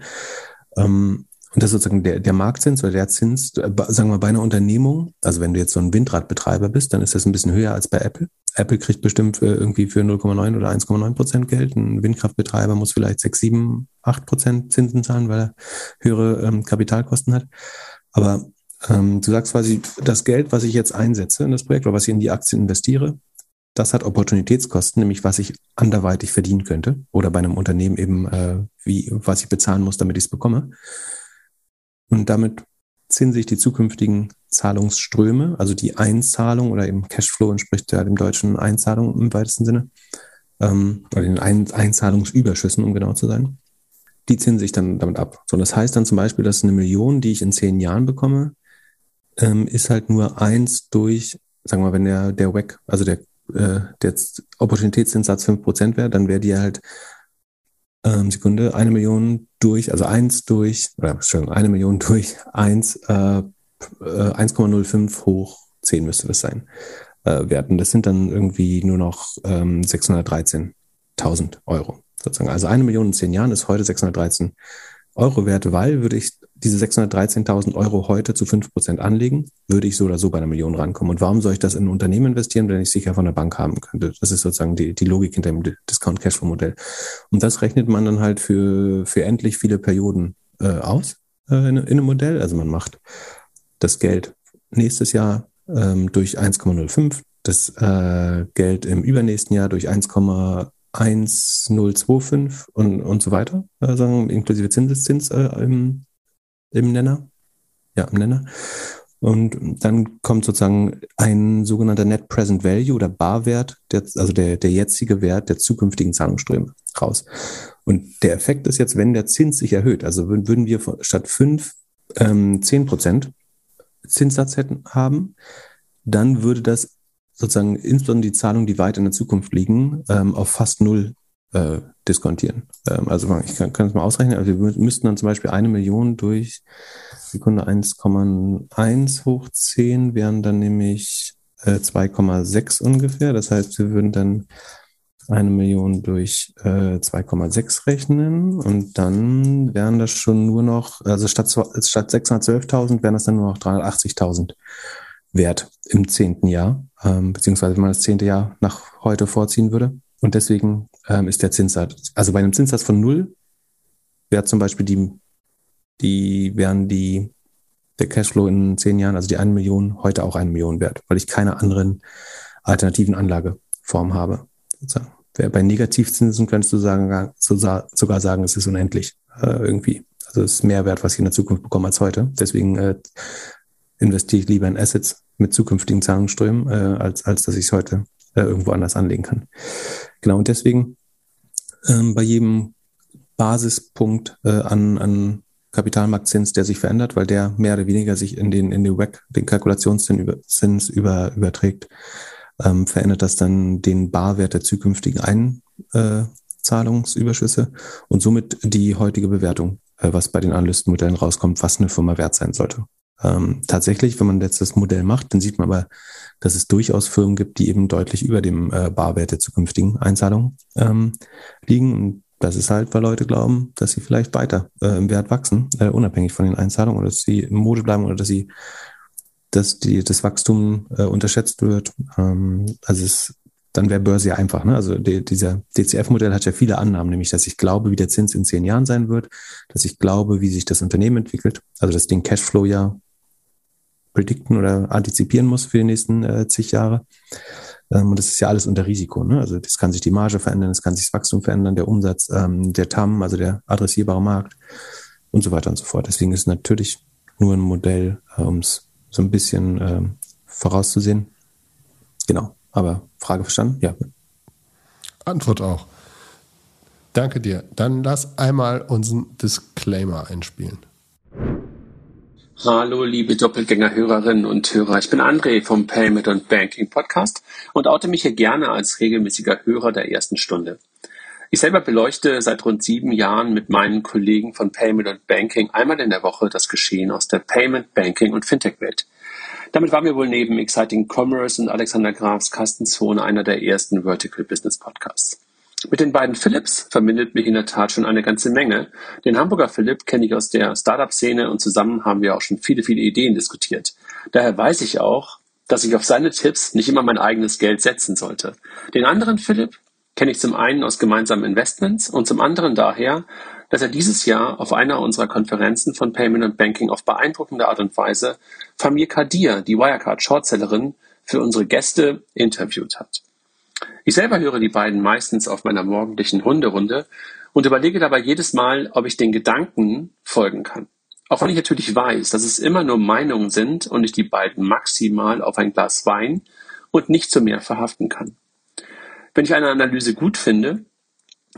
Ähm, und das ist sozusagen der, der Marktzins oder der Zins, äh, sagen wir bei einer Unternehmung, also wenn du jetzt so ein Windradbetreiber bist, dann ist das ein bisschen höher als bei Apple. Apple kriegt bestimmt für irgendwie für 0,9 oder 1,9 Prozent Geld. Ein Windkraftbetreiber muss vielleicht 6, 7, 8 Prozent Zinsen zahlen, weil er höhere ähm, Kapitalkosten hat. Aber ähm, du sagst quasi, das Geld, was ich jetzt einsetze in das Projekt oder was ich in die Aktien investiere, das hat Opportunitätskosten, nämlich was ich anderweitig verdienen könnte oder bei einem Unternehmen eben, äh, wie, was ich bezahlen muss, damit ich es bekomme. Und damit zinse ich die zukünftigen Zahlungsströme, also die Einzahlung oder eben Cashflow entspricht ja dem deutschen Einzahlung im weitesten Sinne, ähm, oder den Ein Einzahlungsüberschüssen, um genau zu sein. Die zinse ich dann damit ab. So, das heißt dann zum Beispiel, dass eine Million, die ich in zehn Jahren bekomme, ähm, ist halt nur eins durch, sagen wir mal, wenn der, der WAC, also der, äh, der Opportunitätszinssatz 5% wäre, dann wäre die halt ähm, Sekunde, eine Million durch, also eins durch, oder Entschuldigung, eine Million durch eins, äh, 1,05 äh, hoch 10 müsste das sein, äh, werden. Das sind dann irgendwie nur noch ähm, 613.000 Euro sozusagen. Also eine Million in zehn Jahren ist heute 613 Euro wert, weil würde ich diese 613.000 Euro heute zu 5% anlegen, würde ich so oder so bei einer Million rankommen. Und warum soll ich das in ein Unternehmen investieren, wenn ich sicher von der Bank haben könnte? Das ist sozusagen die, die Logik hinter dem Discount Cashflow Modell. Und das rechnet man dann halt für, für endlich viele Perioden äh, aus äh, in, in einem Modell. Also man macht das Geld nächstes Jahr ähm, durch 1,05, das äh, Geld im übernächsten Jahr durch 1,1025 und, und so weiter, äh, sagen, inklusive Zinseszins äh, im, im Nenner. Ja, im Nenner. Und dann kommt sozusagen ein sogenannter Net Present Value oder Barwert, der, also der, der jetzige Wert der zukünftigen Zahlungsströme raus. Und der Effekt ist jetzt, wenn der Zins sich erhöht, also würden wir statt 5 ähm, 10 Prozent Zinssatz hätten, haben, dann würde das sozusagen insbesondere die Zahlungen, die weit in der Zukunft liegen, ähm, auf fast null äh, diskontieren. Ähm, also ich kann, kann es mal ausrechnen, also wir müssten dann zum Beispiel eine Million durch Sekunde 1,1 hoch 10 wären dann nämlich äh, 2,6 ungefähr. Das heißt, wir würden dann eine Million durch äh, 2,6 rechnen und dann wären das schon nur noch, also statt, statt 612.000 wären das dann nur noch 380.000 wert im zehnten Jahr, ähm, beziehungsweise wenn man das zehnte Jahr nach heute vorziehen würde. Und deswegen ähm, ist der Zinssatz, also bei einem Zinssatz von null wäre zum Beispiel die, die wären die, der Cashflow in zehn Jahren, also die eine Million, heute auch eine Million wert, weil ich keine anderen alternativen Anlageformen habe. Sozusagen. Bei Negativzinsen könntest du sagen, sogar sagen, es ist unendlich äh, irgendwie. Also es ist mehr wert, was ich in der Zukunft bekomme als heute. Deswegen äh, investiere ich lieber in Assets mit zukünftigen Zahlungsströmen, äh, als, als dass ich es heute äh, irgendwo anders anlegen kann. Genau, und deswegen ähm, bei jedem Basispunkt äh, an, an Kapitalmarktzins, der sich verändert, weil der mehr oder weniger sich in den, in den WAC, den Kalkulationszins über, überträgt, ähm, verändert das dann den Barwert der zukünftigen Einzahlungsüberschüsse und somit die heutige Bewertung, äh, was bei den Analystenmodellen rauskommt, was eine Firma wert sein sollte. Ähm, tatsächlich, wenn man jetzt das Modell macht, dann sieht man aber, dass es durchaus Firmen gibt, die eben deutlich über dem äh, Barwert der zukünftigen Einzahlungen ähm, liegen. Und das ist halt, weil Leute glauben, dass sie vielleicht weiter äh, im Wert wachsen, äh, unabhängig von den Einzahlungen oder dass sie im Mode bleiben oder dass sie dass die, das Wachstum äh, unterschätzt wird. Ähm, also es, dann wäre Börse ja einfach. Ne? Also die, dieser DCF-Modell hat ja viele Annahmen, nämlich dass ich glaube, wie der Zins in zehn Jahren sein wird, dass ich glaube, wie sich das Unternehmen entwickelt, also dass den Cashflow ja predikten oder antizipieren muss für die nächsten äh, zig Jahre. Ähm, und das ist ja alles unter Risiko. Ne? Also das kann sich die Marge verändern, es kann sich das Wachstum verändern, der Umsatz, ähm, der TAM, also der adressierbare Markt und so weiter und so fort. Deswegen ist es natürlich nur ein Modell, äh, um es so ein bisschen äh, vorauszusehen. Genau. Aber Frage verstanden? Ja. Antwort auch. Danke dir. Dann lass einmal unseren Disclaimer einspielen. Hallo, liebe Doppelgänger-Hörerinnen und Hörer. Ich bin André vom Payment und Banking Podcast und oute mich hier gerne als regelmäßiger Hörer der ersten Stunde. Ich selber beleuchte seit rund sieben Jahren mit meinen Kollegen von Payment und Banking einmal in der Woche das Geschehen aus der Payment, Banking und Fintech-Welt. Damit waren wir wohl neben Exciting Commerce und Alexander Grafs Kastenzone einer der ersten Vertical Business Podcasts. Mit den beiden Philips verbindet mich in der Tat schon eine ganze Menge. Den Hamburger Philipp kenne ich aus der Startup-Szene und zusammen haben wir auch schon viele, viele Ideen diskutiert. Daher weiß ich auch, dass ich auf seine Tipps nicht immer mein eigenes Geld setzen sollte. Den anderen Philipp kenne ich zum einen aus gemeinsamen Investments und zum anderen daher, dass er dieses Jahr auf einer unserer Konferenzen von Payment und Banking auf beeindruckende Art und Weise Famir Kadir, die Wirecard Shortsellerin, für unsere Gäste interviewt hat. Ich selber höre die beiden meistens auf meiner morgendlichen Hunderunde und überlege dabei jedes Mal, ob ich den Gedanken folgen kann. Auch wenn ich natürlich weiß, dass es immer nur Meinungen sind und ich die beiden maximal auf ein Glas Wein und nicht zu mehr verhaften kann. Wenn ich eine Analyse gut finde,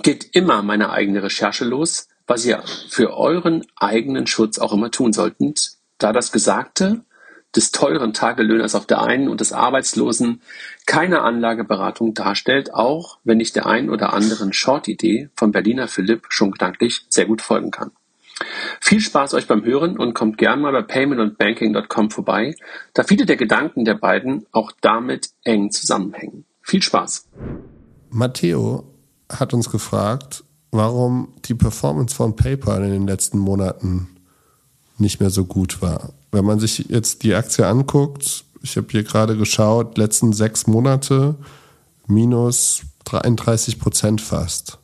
geht immer meine eigene Recherche los, was ihr für euren eigenen Schutz auch immer tun solltet, da das Gesagte des teuren Tagelöhners auf der einen und des Arbeitslosen keine Anlageberatung darstellt, auch wenn ich der ein oder anderen Short-Idee vom Berliner Philipp schon gedanklich sehr gut folgen kann. Viel Spaß euch beim Hören und kommt gern mal bei paymentandbanking.com vorbei, da viele der Gedanken der beiden auch damit eng zusammenhängen. Viel Spaß. Matteo hat uns gefragt, warum die Performance von PayPal in den letzten Monaten nicht mehr so gut war. Wenn man sich jetzt die Aktie anguckt, ich habe hier gerade geschaut, letzten sechs Monate minus 33 Prozent fast.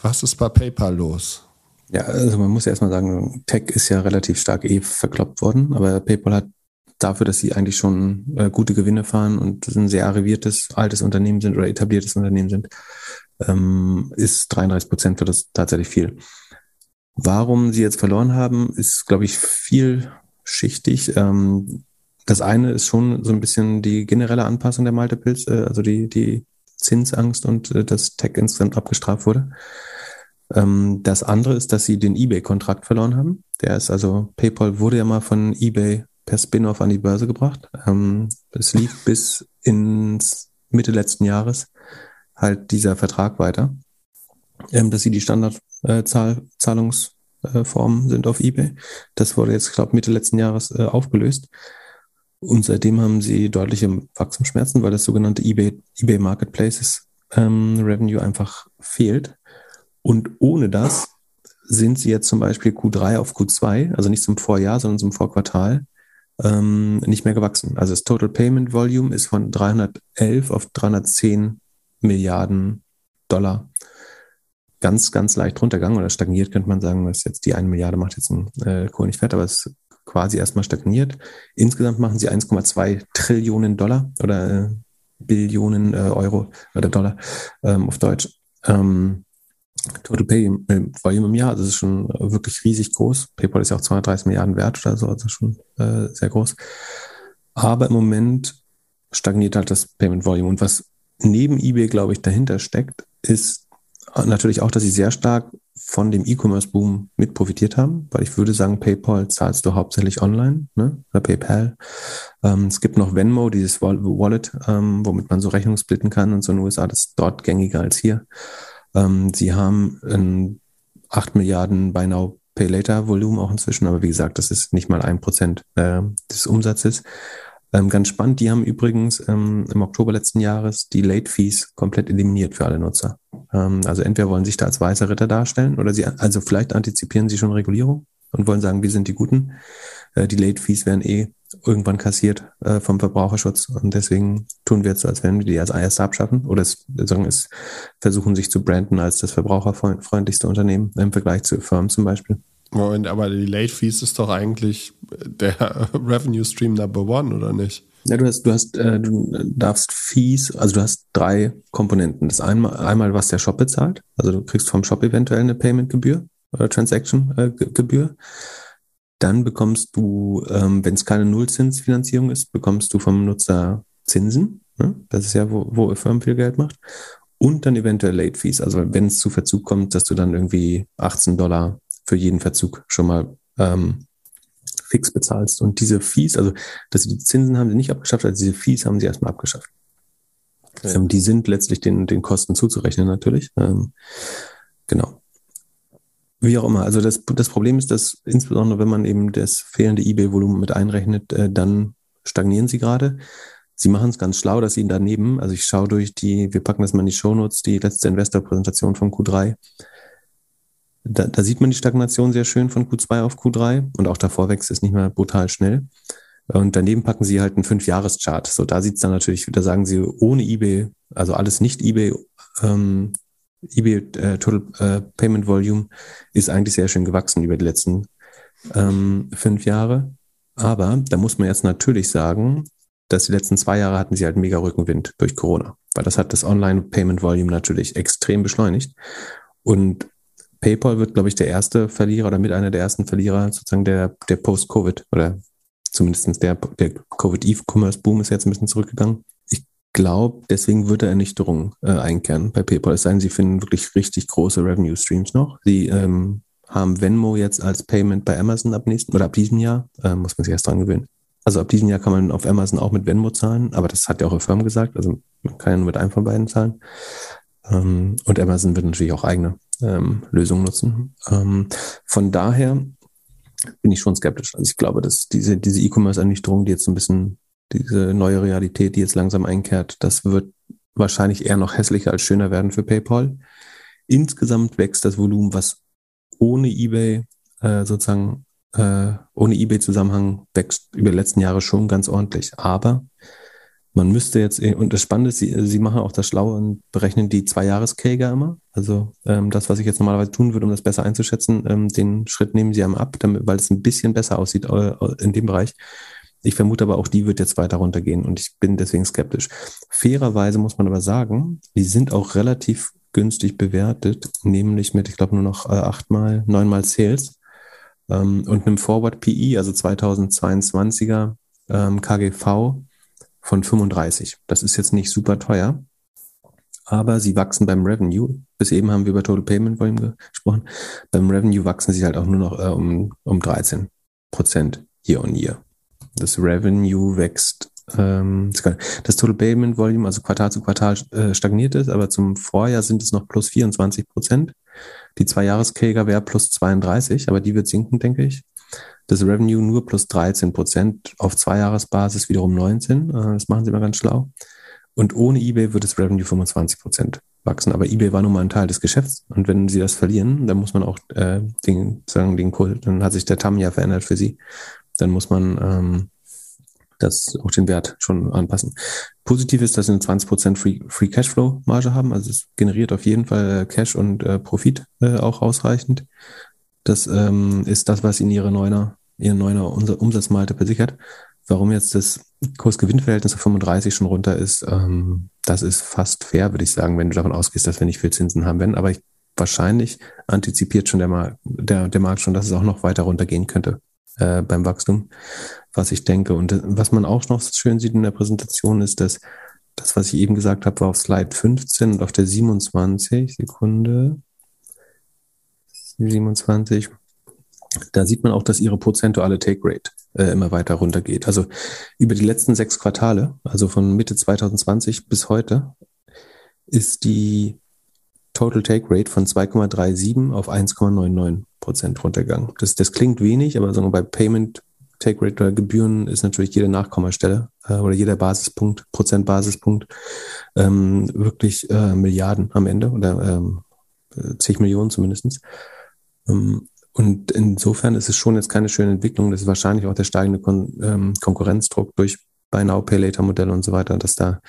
Was ist bei PayPal los? Ja, also man muss ja erstmal sagen, Tech ist ja relativ stark eh verkloppt worden, aber PayPal hat dafür, dass sie eigentlich schon äh, gute Gewinne fahren und ein sehr arriviertes, altes Unternehmen sind oder etabliertes Unternehmen sind, ähm, ist 33 Prozent für das tatsächlich viel. Warum sie jetzt verloren haben, ist, glaube ich, vielschichtig. Ähm, das eine ist schon so ein bisschen die generelle Anpassung der Multiples, äh, also die, die Zinsangst und äh, dass Tech insgesamt abgestraft wurde. Ähm, das andere ist, dass sie den eBay-Kontrakt verloren haben. Der ist also, PayPal wurde ja mal von eBay per Spin-off an die Börse gebracht. Ähm, es lief bis ins Mitte letzten Jahres halt dieser Vertrag weiter, ähm, dass sie die Standardzahlungsformen äh, sind auf eBay. Das wurde jetzt, glaube Mitte letzten Jahres äh, aufgelöst. Und seitdem haben sie deutliche Wachstumsschmerzen, weil das sogenannte eBay, eBay Marketplaces ähm, Revenue einfach fehlt. Und ohne das sind sie jetzt zum Beispiel Q3 auf Q2, also nicht zum Vorjahr, sondern zum Vorquartal, ähm, nicht mehr gewachsen. Also das Total Payment Volume ist von 311 auf 310 Milliarden Dollar ganz, ganz leicht runtergegangen oder stagniert, könnte man sagen. Ist jetzt die eine Milliarde macht jetzt ein äh, Kohl nicht fett, aber es ist quasi erstmal stagniert. Insgesamt machen sie 1,2 Trillionen Dollar oder äh, Billionen äh, Euro oder Dollar ähm, auf Deutsch. Ähm, Total Pay äh, Volume im Jahr, also das ist schon wirklich riesig groß. PayPal ist ja auch 230 Milliarden wert oder so, also schon äh, sehr groß. Aber im Moment stagniert halt das Payment Volume. Und was neben eBay, glaube ich, dahinter steckt, ist natürlich auch, dass sie sehr stark von dem E-Commerce-Boom mit profitiert haben, weil ich würde sagen, PayPal zahlst du hauptsächlich online, ne? oder PayPal. Ähm, es gibt noch Venmo, dieses Wallet, ähm, womit man so Rechnungen splitten kann und so in den USA, das ist dort gängiger als hier. Ähm, sie haben ein 8 Milliarden Buy Now Pay Later Volumen auch inzwischen, aber wie gesagt, das ist nicht mal ein Prozent äh, des Umsatzes. Ähm, ganz spannend, die haben übrigens ähm, im Oktober letzten Jahres die Late Fees komplett eliminiert für alle Nutzer. Ähm, also entweder wollen sich da als weißer Ritter darstellen oder sie, also vielleicht antizipieren sie schon Regulierung und wollen sagen, wir sind die Guten. Äh, die Late Fees werden eh irgendwann kassiert äh, vom Verbraucherschutz und deswegen tun wir jetzt so, als wenn wir die als erste abschaffen oder es, sagen es versuchen sich zu branden als das verbraucherfreundlichste Unternehmen im Vergleich zu Firmen zum Beispiel. Moment, aber die Late Fees ist doch eigentlich der Revenue Stream Number One, oder nicht? Ja, du hast, du hast, äh, du darfst Fees, also du hast drei Komponenten. Das einmal, einmal, was der Shop bezahlt. Also du kriegst vom Shop eventuell eine Payment-Gebühr oder Transaction-Gebühr. Dann bekommst du, ähm, wenn es keine Nullzinsfinanzierung ist, bekommst du vom Nutzer Zinsen. Ne? Das ist ja, wo, wo Firmen viel Geld macht. Und dann eventuell Late Fees. Also wenn es zu Verzug kommt, dass du dann irgendwie 18 Dollar für jeden Verzug schon mal ähm, fix bezahlst. Und diese Fees, also dass die Zinsen haben sie nicht abgeschafft, also diese Fees haben sie erstmal abgeschafft. Okay. Ähm, die sind letztlich den, den Kosten zuzurechnen natürlich. Ähm, genau. Wie auch immer. Also das, das Problem ist, dass insbesondere wenn man eben das fehlende eBay-Volumen mit einrechnet, äh, dann stagnieren sie gerade. Sie machen es ganz schlau, dass sie daneben, also ich schaue durch die, wir packen das mal in die Shownotes, die letzte Investor-Präsentation von Q3 da, da sieht man die Stagnation sehr schön von Q2 auf Q3 und auch der Vorwächst ist nicht mehr brutal schnell. Und daneben packen sie halt einen Fünf-Jahres-Chart. So, da sieht es dann natürlich, da sagen sie, ohne eBay, also alles nicht eBay, ähm, eBay äh, Total äh, Payment Volume ist eigentlich sehr schön gewachsen über die letzten ähm, fünf Jahre. Aber da muss man jetzt natürlich sagen, dass die letzten zwei Jahre hatten sie halt mega Rückenwind durch Corona, weil das hat das Online Payment Volume natürlich extrem beschleunigt. Und PayPal wird, glaube ich, der erste Verlierer oder mit einer der ersten Verlierer sozusagen der, der Post-Covid oder zumindest der, der Covid-E-Commerce-Boom ist jetzt ein bisschen zurückgegangen. Ich glaube, deswegen wird er Ernüchterung äh, einkehren bei PayPal. Es sei denn, sie finden wirklich richtig große Revenue-Streams noch. Sie ähm, haben Venmo jetzt als Payment bei Amazon ab nächsten oder ab diesem Jahr. Äh, muss man sich erst dran gewöhnen. Also ab diesem Jahr kann man auf Amazon auch mit Venmo zahlen, aber das hat ja auch eine Firma gesagt. Also man kann ja nur mit einem von beiden zahlen. Ähm, und Amazon wird natürlich auch eigene ähm, Lösungen nutzen. Ähm, von daher bin ich schon skeptisch. Also ich glaube, dass diese, diese E-Commerce-Ernüchterung, die jetzt ein bisschen, diese neue Realität, die jetzt langsam einkehrt, das wird wahrscheinlich eher noch hässlicher als schöner werden für PayPal. Insgesamt wächst das Volumen, was ohne eBay äh, sozusagen äh, ohne eBay-Zusammenhang wächst über die letzten Jahre schon ganz ordentlich. Aber man müsste jetzt, eh, und das Spannende ist, sie, sie machen auch das Schlaue und berechnen die zwei jahres immer. Also ähm, das, was ich jetzt normalerweise tun würde, um das besser einzuschätzen, ähm, den Schritt nehmen sie einmal ab, damit, weil es ein bisschen besser aussieht äh, in dem Bereich. Ich vermute aber auch, die wird jetzt weiter runtergehen und ich bin deswegen skeptisch. Fairerweise muss man aber sagen, die sind auch relativ günstig bewertet, nämlich mit, ich glaube, nur noch äh, achtmal, neunmal Sales ähm, und einem Forward PE, also 2022er ähm, KGV von 35. Das ist jetzt nicht super teuer, aber sie wachsen beim Revenue. Bis eben haben wir über Total Payment Volume gesprochen. Beim Revenue wachsen sie halt auch nur noch äh, um, um 13 Prozent year on year. Das Revenue wächst, ähm, das Total Payment Volume, also Quartal zu Quartal äh, stagniert ist, aber zum Vorjahr sind es noch plus 24 Prozent. Die zwei jahres wäre plus 32, aber die wird sinken, denke ich das Revenue nur plus 13 Prozent, auf Zweijahresbasis wiederum 19. Äh, das machen sie mal ganz schlau. Und ohne eBay wird das Revenue 25 Prozent wachsen. Aber eBay war nun mal ein Teil des Geschäfts. Und wenn sie das verlieren, dann muss man auch äh, den, sagen, den Kult, dann hat sich der TAM ja verändert für sie. Dann muss man ähm, das auch den Wert schon anpassen. Positiv ist, dass sie eine 20 Prozent Free, Free Cashflow Marge haben. Also es generiert auf jeden Fall Cash und äh, Profit äh, auch ausreichend. Das ähm, ist das, was in ihre Neuner ihren neuner Umsatzmalte versichert. Warum jetzt das Kurs-Gewinn-Verhältnis auf 35 schon runter ist, ähm, das ist fast fair, würde ich sagen, wenn du davon ausgehst, dass wir nicht viel Zinsen haben werden. Aber ich, wahrscheinlich antizipiert schon der, Mar der, der Markt schon, dass es auch noch weiter runtergehen könnte äh, beim Wachstum, was ich denke. Und äh, was man auch noch schön sieht in der Präsentation ist, dass das, was ich eben gesagt habe, war auf Slide 15 und auf der 27 Sekunde. 27 da sieht man auch, dass ihre prozentuale Take Rate äh, immer weiter runtergeht. Also über die letzten sechs Quartale, also von Mitte 2020 bis heute, ist die Total Take Rate von 2,37 auf 1,99 Prozent runtergegangen. Das, das klingt wenig, aber sagen bei Payment Take Rate oder Gebühren ist natürlich jede Nachkommastelle äh, oder jeder Basispunkt, Prozentbasispunkt ähm, wirklich äh, Milliarden am Ende oder ähm, zig Millionen zumindestens. Ähm, und insofern ist es schon jetzt keine schöne Entwicklung. Das ist wahrscheinlich auch der steigende Kon ähm, Konkurrenzdruck durch Buy Now, Pay Later Modelle und so weiter, dass da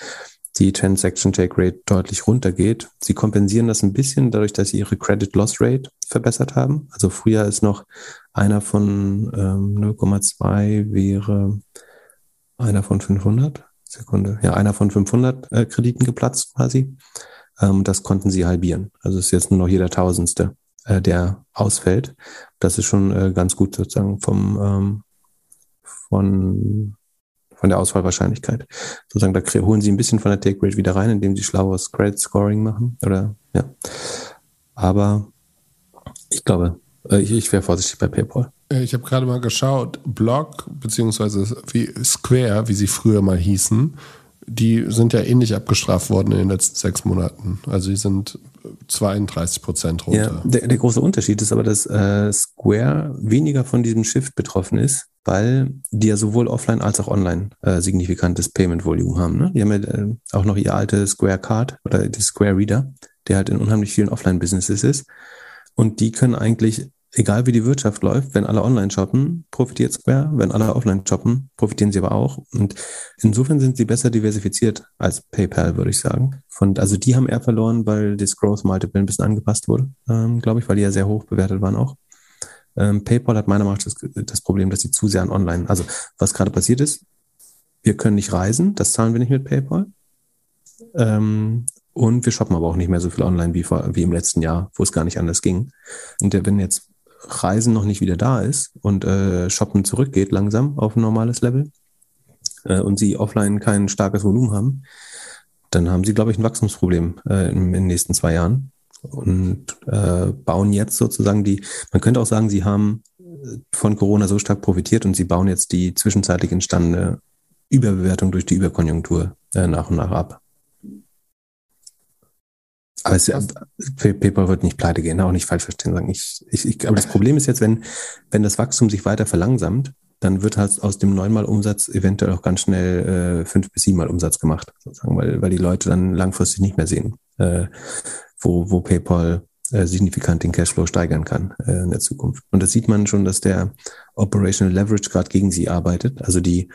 die Transaction Take Rate deutlich runtergeht. Sie kompensieren das ein bisschen dadurch, dass sie ihre Credit Loss Rate verbessert haben. Also früher ist noch einer von ähm, 0,2 wäre einer von 500. Sekunde. Ja, einer von 500 äh, Krediten geplatzt quasi. Ähm, das konnten sie halbieren. Also ist jetzt nur noch jeder Tausendste, äh, der ausfällt. Das ist schon äh, ganz gut sozusagen vom ähm, von von der Auswahlwahrscheinlichkeit. Sozusagen, da holen sie ein bisschen von der Take Rate wieder rein, indem sie schlaues Credit Scoring machen. Oder ja. Aber ich glaube, äh, ich, ich wäre vorsichtig bei PayPal. Äh, ich habe gerade mal geschaut, Block beziehungsweise wie Square, wie sie früher mal hießen, die sind ja ähnlich abgestraft worden in den letzten sechs Monaten. Also die sind 32 Prozent runter. Ja, der, der, große Unterschied ist aber, dass äh, Square weniger von diesem Shift betroffen ist, weil die ja sowohl offline als auch online äh, signifikantes Payment Volume haben. Ne? Die haben ja äh, auch noch ihr alte Square Card oder die Square Reader, der halt in unheimlich vielen Offline-Businesses ist. Und die können eigentlich egal wie die Wirtschaft läuft, wenn alle online shoppen, profitiert Square. Wenn alle offline shoppen, profitieren sie aber auch. Und insofern sind sie besser diversifiziert als PayPal, würde ich sagen. Von, also die haben eher verloren, weil das Growth Multiple ein bisschen angepasst wurde, ähm, glaube ich, weil die ja sehr hoch bewertet waren auch. Ähm, PayPal hat meiner Meinung nach das, das Problem, dass sie zu sehr an online, also was gerade passiert ist, wir können nicht reisen, das zahlen wir nicht mit PayPal. Ähm, und wir shoppen aber auch nicht mehr so viel online wie, vor, wie im letzten Jahr, wo es gar nicht anders ging. Und wenn jetzt Reisen noch nicht wieder da ist und äh, Shoppen zurückgeht langsam auf ein normales Level äh, und sie offline kein starkes Volumen haben, dann haben sie, glaube ich, ein Wachstumsproblem äh, in, in den nächsten zwei Jahren und äh, bauen jetzt sozusagen die, man könnte auch sagen, sie haben äh, von Corona so stark profitiert und sie bauen jetzt die zwischenzeitlich entstandene Überbewertung durch die Überkonjunktur äh, nach und nach ab. Aber es, PayPal wird nicht pleite gehen, auch nicht falsch verstehen. Sagen. Ich, ich, ich, aber das Problem ist jetzt, wenn, wenn das Wachstum sich weiter verlangsamt, dann wird halt aus dem neunmal Umsatz eventuell auch ganz schnell äh, fünf bis siebenmal Umsatz gemacht, sozusagen, weil, weil die Leute dann langfristig nicht mehr sehen, äh, wo, wo PayPal äh, signifikant den Cashflow steigern kann äh, in der Zukunft. Und das sieht man schon, dass der Operational Leverage gerade gegen sie arbeitet. Also die,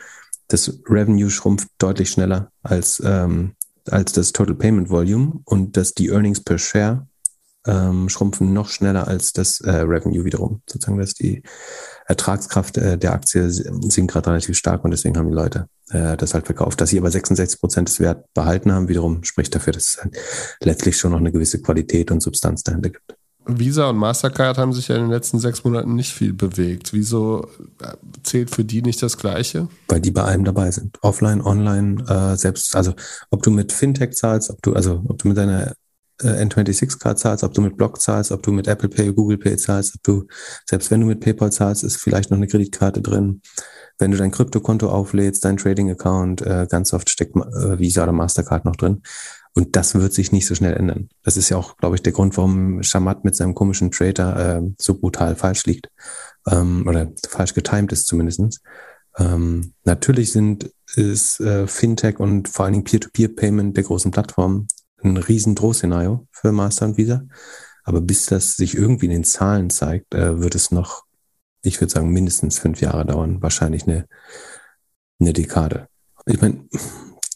das Revenue schrumpft deutlich schneller als ähm, als das Total Payment Volume und dass die Earnings per Share ähm, schrumpfen noch schneller als das äh, Revenue wiederum. Sozusagen, dass die Ertragskraft äh, der Aktie sinkt gerade relativ stark und deswegen haben die Leute äh, das halt verkauft. Dass sie aber 66 Prozent des Werts behalten haben, wiederum spricht dafür, dass es halt letztlich schon noch eine gewisse Qualität und Substanz dahinter gibt. Visa und Mastercard haben sich ja in den letzten sechs Monaten nicht viel bewegt. Wieso äh, zählt für die nicht das Gleiche? Weil die bei allem dabei sind. Offline, online, äh, selbst, also ob du mit Fintech zahlst, ob du, also ob du mit deiner äh, N26-Card zahlst, ob du mit Block zahlst, ob du mit Apple Pay, Google Pay zahlst, ob du, selbst wenn du mit PayPal zahlst, ist vielleicht noch eine Kreditkarte drin. Wenn du dein Kryptokonto auflädst, dein Trading-Account, äh, ganz oft steckt äh, Visa oder Mastercard noch drin. Und das wird sich nicht so schnell ändern. Das ist ja auch, glaube ich, der Grund, warum Shamat mit seinem komischen Trader äh, so brutal falsch liegt. Ähm, oder falsch getimed ist zumindestens. Ähm, natürlich sind ist äh, Fintech und vor allen Dingen Peer-to-Peer-Payment der großen Plattformen ein riesen Drohszenario für Master und Visa. Aber bis das sich irgendwie in den Zahlen zeigt, äh, wird es noch, ich würde sagen, mindestens fünf Jahre dauern. Wahrscheinlich eine, eine Dekade. Ich meine,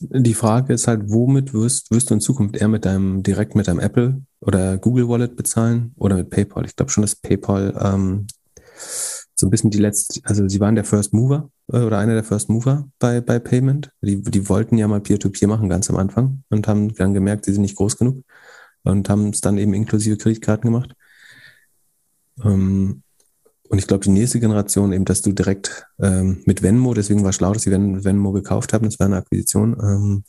die Frage ist halt, womit wirst, wirst du in Zukunft eher mit deinem, direkt mit deinem Apple oder Google Wallet bezahlen oder mit PayPal? Ich glaube schon, dass PayPal ähm, so ein bisschen die letzte, also sie waren der First Mover äh, oder einer der First Mover bei, bei Payment. Die, die wollten ja mal Peer-to-Peer -Peer machen, ganz am Anfang und haben dann gemerkt, sie sind nicht groß genug und haben es dann eben inklusive Kreditkarten gemacht. Ähm, und ich glaube, die nächste Generation, eben, dass du direkt ähm, mit Venmo, deswegen war schlau, dass sie Venmo gekauft haben, das war eine Akquisition. Ähm,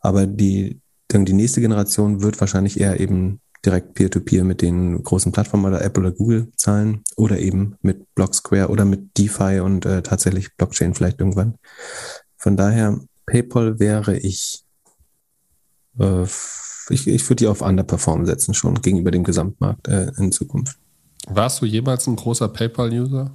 aber die, die nächste Generation wird wahrscheinlich eher eben direkt Peer-to-Peer -Peer mit den großen Plattformen oder Apple oder Google zahlen oder eben mit Block Square oder mit DeFi und äh, tatsächlich Blockchain vielleicht irgendwann. Von daher, PayPal wäre ich, äh, ich, ich würde die auf Underperform setzen schon gegenüber dem Gesamtmarkt äh, in Zukunft. Warst du jemals ein großer PayPal-User?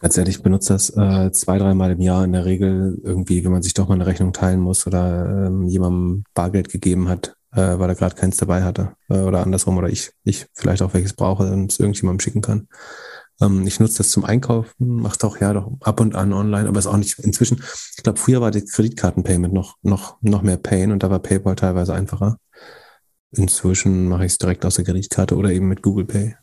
Ganz ehrlich, ich benutze das äh, zwei, dreimal im Jahr in der Regel irgendwie, wenn man sich doch mal eine Rechnung teilen muss oder ähm, jemandem Bargeld gegeben hat, äh, weil er gerade keins dabei hatte äh, oder andersrum oder ich, ich vielleicht auch welches brauche und es irgendjemandem schicken kann. Ähm, ich nutze das zum Einkaufen, mache auch ja doch ab und an online, aber ist auch nicht inzwischen. Ich glaube, früher war die Kreditkartenpayment noch noch noch mehr Pain und da war PayPal teilweise einfacher. Inzwischen mache ich es direkt aus der Kreditkarte oder eben mit Google Pay.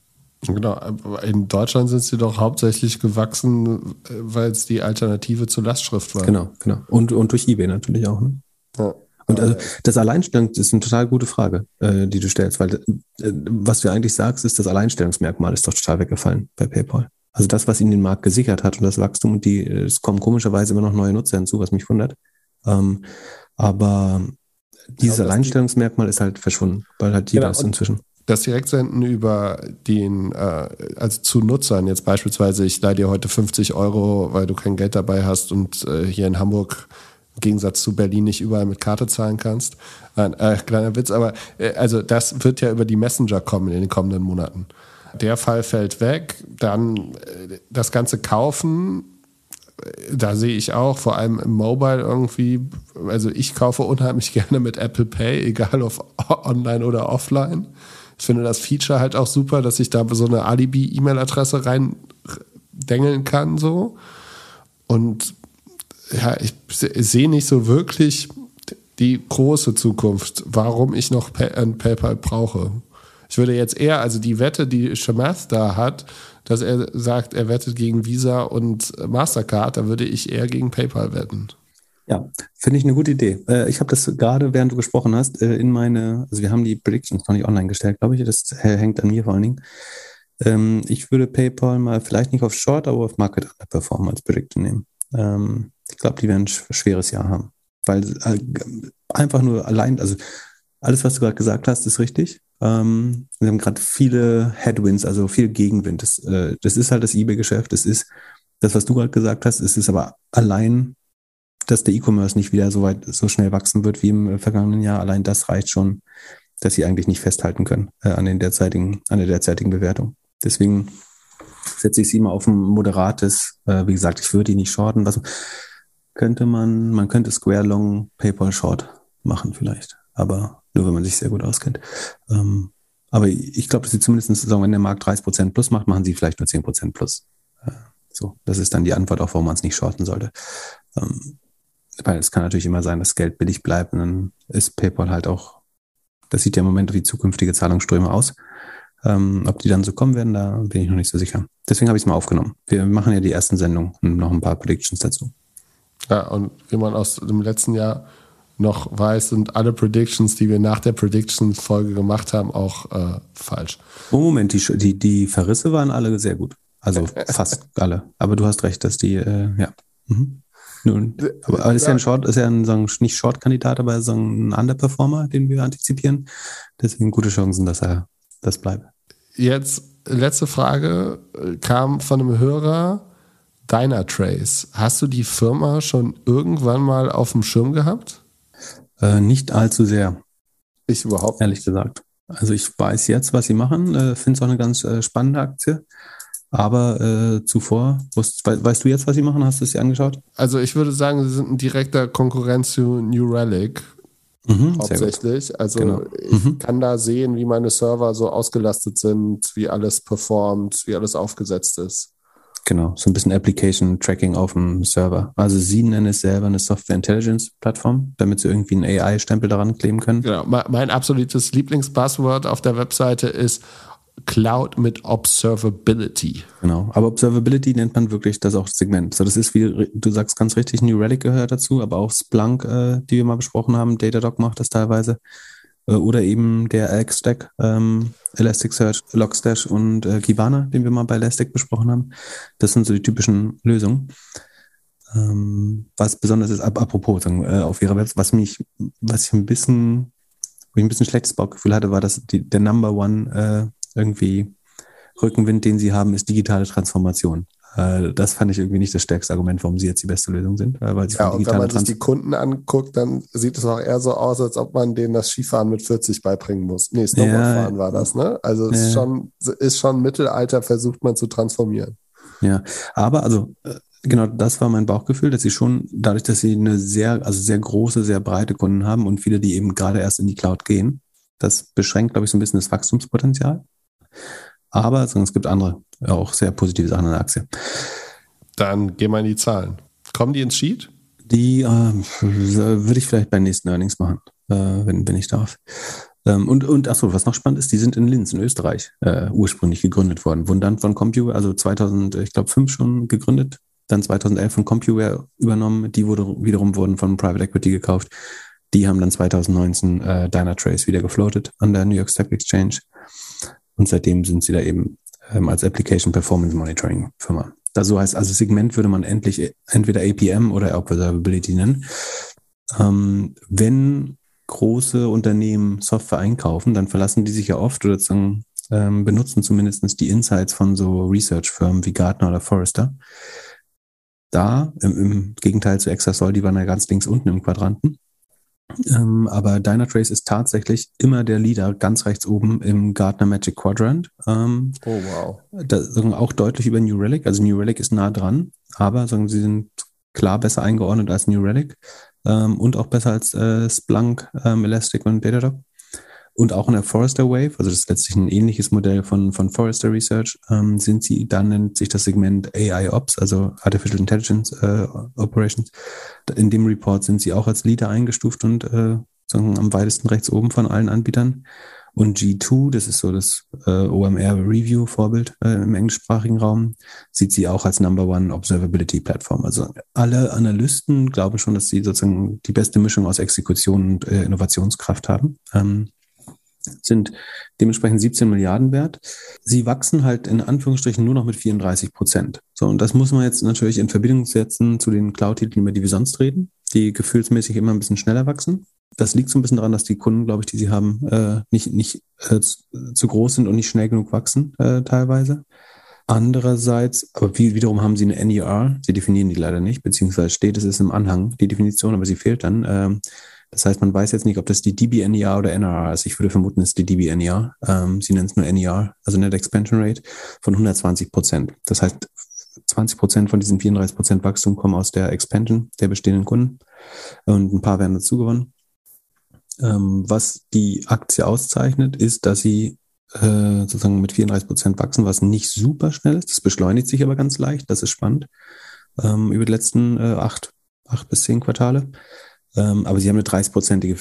Genau, in Deutschland sind sie doch hauptsächlich gewachsen, weil es die Alternative zur Lastschrift war. Genau, genau. Und, und durch eBay natürlich auch. Ne? Ja. Und also das Alleinstellung ist eine total gute Frage, äh, die du stellst, weil äh, was du eigentlich sagst, ist, das Alleinstellungsmerkmal ist doch total weggefallen bei PayPal. Also das, was ihnen den Markt gesichert hat und das Wachstum und die, es kommen komischerweise immer noch neue Nutzer hinzu, was mich wundert. Ähm, aber dieses glaube, Alleinstellungsmerkmal ist halt verschwunden, weil halt jeder genau, ist inzwischen. Das Direktsenden über den, äh, also zu Nutzern, jetzt beispielsweise, ich leihe dir heute 50 Euro, weil du kein Geld dabei hast und äh, hier in Hamburg im Gegensatz zu Berlin nicht überall mit Karte zahlen kannst. Äh, kleiner Witz, aber äh, also das wird ja über die Messenger kommen in den kommenden Monaten. Der Fall fällt weg. Dann äh, das ganze Kaufen, äh, da sehe ich auch, vor allem im Mobile irgendwie, also ich kaufe unheimlich gerne mit Apple Pay, egal ob online oder offline. Ich finde das Feature halt auch super, dass ich da so eine Alibi-E-Mail-Adresse rein dengeln kann, so. Und ja, ich sehe nicht so wirklich die große Zukunft, warum ich noch ein PayPal brauche. Ich würde jetzt eher, also die Wette, die Shamath da hat, dass er sagt, er wettet gegen Visa und Mastercard, da würde ich eher gegen PayPal wetten. Ja, finde ich eine gute Idee. Äh, ich habe das gerade, während du gesprochen hast, äh, in meine, also wir haben die Predictions noch nicht online gestellt, glaube ich. Das hängt an mir vor allen Dingen. Ähm, ich würde PayPal mal vielleicht nicht auf Short, aber auf Market Underperform als Prediction nehmen. Ähm, ich glaube, die werden ein schweres Jahr haben. Weil äh, einfach nur allein, also alles, was du gerade gesagt hast, ist richtig. Ähm, wir haben gerade viele Headwinds, also viel Gegenwind. Das, äh, das ist halt das eBay-Geschäft. Das ist das, was du gerade gesagt hast. Es ist aber allein, dass der E-Commerce nicht wieder so weit, so schnell wachsen wird wie im vergangenen Jahr. Allein das reicht schon, dass sie eigentlich nicht festhalten können äh, an den derzeitigen, an der derzeitigen Bewertung. Deswegen setze ich sie immer auf ein moderates, äh, wie gesagt, ich würde die nicht shorten. Was könnte man, man könnte Square Long PayPal Short machen vielleicht, aber nur wenn man sich sehr gut auskennt. Ähm, aber ich glaube, dass sie zumindest sagen, wenn der Markt 30% plus macht, machen sie vielleicht nur 10% plus. Äh, so, das ist dann die Antwort auch, warum man es nicht shorten sollte. Ähm, weil es kann natürlich immer sein, dass Geld billig bleibt und dann ist PayPal halt auch, das sieht ja im Moment wie zukünftige Zahlungsströme aus. Ähm, ob die dann so kommen werden, da bin ich noch nicht so sicher. Deswegen habe ich es mal aufgenommen. Wir machen ja die ersten Sendungen und noch ein paar Predictions dazu. Ja, und wie man aus dem letzten Jahr noch weiß, sind alle Predictions, die wir nach der Predictions-Folge gemacht haben, auch äh, falsch. Oh, Moment, die, die, die Verrisse waren alle sehr gut. Also fast alle. Aber du hast recht, dass die, äh, ja. Mhm. Nun, aber, aber ist ja ein Short, ist ja ein, sagen, nicht Short-Kandidat, aber so ein Underperformer, den wir antizipieren. Deswegen gute Chancen, dass er das bleibt. Jetzt letzte Frage äh, kam von einem Hörer. Dynatrace. Hast du die Firma schon irgendwann mal auf dem Schirm gehabt? Äh, nicht allzu sehr. Ich überhaupt. Ehrlich gesagt. Also ich weiß jetzt, was sie machen, äh, finde es auch eine ganz äh, spannende Aktie. Aber äh, zuvor, weißt, weißt, du jetzt, was sie machen? Hast du es dir angeschaut? Also ich würde sagen, sie sind ein direkter Konkurrent zu New Relic. Mhm, hauptsächlich. Also genau. ich mhm. kann da sehen, wie meine Server so ausgelastet sind, wie alles performt, wie alles aufgesetzt ist. Genau, so ein bisschen Application Tracking auf dem Server. Also sie nennen es selber eine Software Intelligence Plattform, damit sie irgendwie einen AI-Stempel daran kleben können. Genau, mein absolutes Lieblingspasswort auf der Webseite ist Cloud mit Observability. Genau, aber Observability nennt man wirklich das auch Segment. So, das ist wie du sagst ganz richtig, New Relic gehört dazu, aber auch Splunk, äh, die wir mal besprochen haben, Datadog macht das teilweise. Äh, oder eben der Elk-Stack, ähm, Elasticsearch, Logstash und äh, Kibana, den wir mal bei Elastic besprochen haben. Das sind so die typischen Lösungen. Ähm, was besonders ist, ap apropos, äh, auf ihrer Website, was mich, was ich ein bisschen, wo ich ein bisschen schlechtes Bauchgefühl hatte, war, dass die, der Number One äh, irgendwie Rückenwind, den sie haben, ist digitale Transformation. Äh, das fand ich irgendwie nicht das stärkste Argument, warum sie jetzt die beste Lösung sind. Weil sie ja, und wenn man sich die Kunden anguckt, dann sieht es auch eher so aus, als ob man denen das Skifahren mit 40 beibringen muss. Nee, Snowboardfahren ja, war das, ne? Also ja. ist, schon, ist schon Mittelalter, versucht man zu transformieren. Ja, aber also äh, genau das war mein Bauchgefühl, dass sie schon, dadurch, dass sie eine sehr, also sehr große, sehr breite Kunden haben und viele, die eben gerade erst in die Cloud gehen, das beschränkt, glaube ich, so ein bisschen das Wachstumspotenzial. Aber es gibt andere, auch sehr positive Sachen an der Aktie. Dann gehen wir in die Zahlen. Kommen die ins Sheet? Die äh, würde ich vielleicht beim nächsten Earnings machen, äh, wenn, wenn ich darf. Ähm, und, und achso, was noch spannend ist, die sind in Linz in Österreich äh, ursprünglich gegründet worden, wurden dann von CompuWare, also 2000, ich glaube, 5 schon gegründet, dann 2011 von CompuWare übernommen, die wurde, wiederum wurden von Private Equity gekauft. Die haben dann 2019 äh, Dynatrace wieder gefloatet an der New York Stock Exchange. Und seitdem sind sie da eben ähm, als Application Performance Monitoring Firma. Da so heißt, also Segment würde man endlich entweder APM oder Observability nennen. Ähm, wenn große Unternehmen Software einkaufen, dann verlassen die sich ja oft oder sagen, ähm, benutzen zumindest die Insights von so Research-Firmen wie Gartner oder Forrester. Da, im, im Gegenteil zu Exasol, die waren ja ganz links unten im Quadranten. Ähm, aber Dynatrace ist tatsächlich immer der Leader ganz rechts oben im Gartner Magic Quadrant. Ähm, oh, wow. Da, sagen, auch deutlich über New Relic. Also New Relic ist nah dran, aber sagen, sie sind klar besser eingeordnet als New Relic ähm, und auch besser als äh, Splunk, ähm, Elastic und Datadog. Und auch in der Forrester Wave, also das ist letztlich ein ähnliches Modell von, von Forrester Research, ähm, sind sie, dann nennt sich das Segment AI Ops, also Artificial Intelligence äh, Operations. In dem Report sind sie auch als Leader eingestuft und äh, sagen, am weitesten rechts oben von allen Anbietern. Und G2, das ist so das äh, OMR Review Vorbild äh, im englischsprachigen Raum, sieht sie auch als Number One Observability Plattform. Also alle Analysten glauben schon, dass sie sozusagen die beste Mischung aus Exekution und äh, Innovationskraft haben. Ähm, sind dementsprechend 17 Milliarden wert. Sie wachsen halt in Anführungsstrichen nur noch mit 34 Prozent. So, und das muss man jetzt natürlich in Verbindung setzen zu den Cloud-Titeln, über die wir sonst reden, die gefühlsmäßig immer ein bisschen schneller wachsen das liegt so ein bisschen daran, dass die Kunden, glaube ich, die sie haben, äh, nicht, nicht äh, zu groß sind und nicht schnell genug wachsen, äh, teilweise. Andererseits, aber wie, wiederum haben sie eine NER, sie definieren die leider nicht, beziehungsweise steht, es ist im Anhang, die Definition, aber sie fehlt dann. Ähm, das heißt, man weiß jetzt nicht, ob das die DB-NER oder NRR ist. Ich würde vermuten, es ist die DB-NER. Ähm, sie nennen es nur NER, also Net Expansion Rate von 120 Prozent. Das heißt, 20 Prozent von diesen 34 Prozent Wachstum kommen aus der Expansion der bestehenden Kunden und ein paar werden dazu gewonnen. Ähm, was die Aktie auszeichnet, ist, dass sie äh, sozusagen mit 34 Prozent wachsen, was nicht super schnell ist. Das beschleunigt sich aber ganz leicht. Das ist spannend. Ähm, über die letzten äh, acht, acht bis zehn Quartale. Ähm, aber sie haben eine 30-prozentige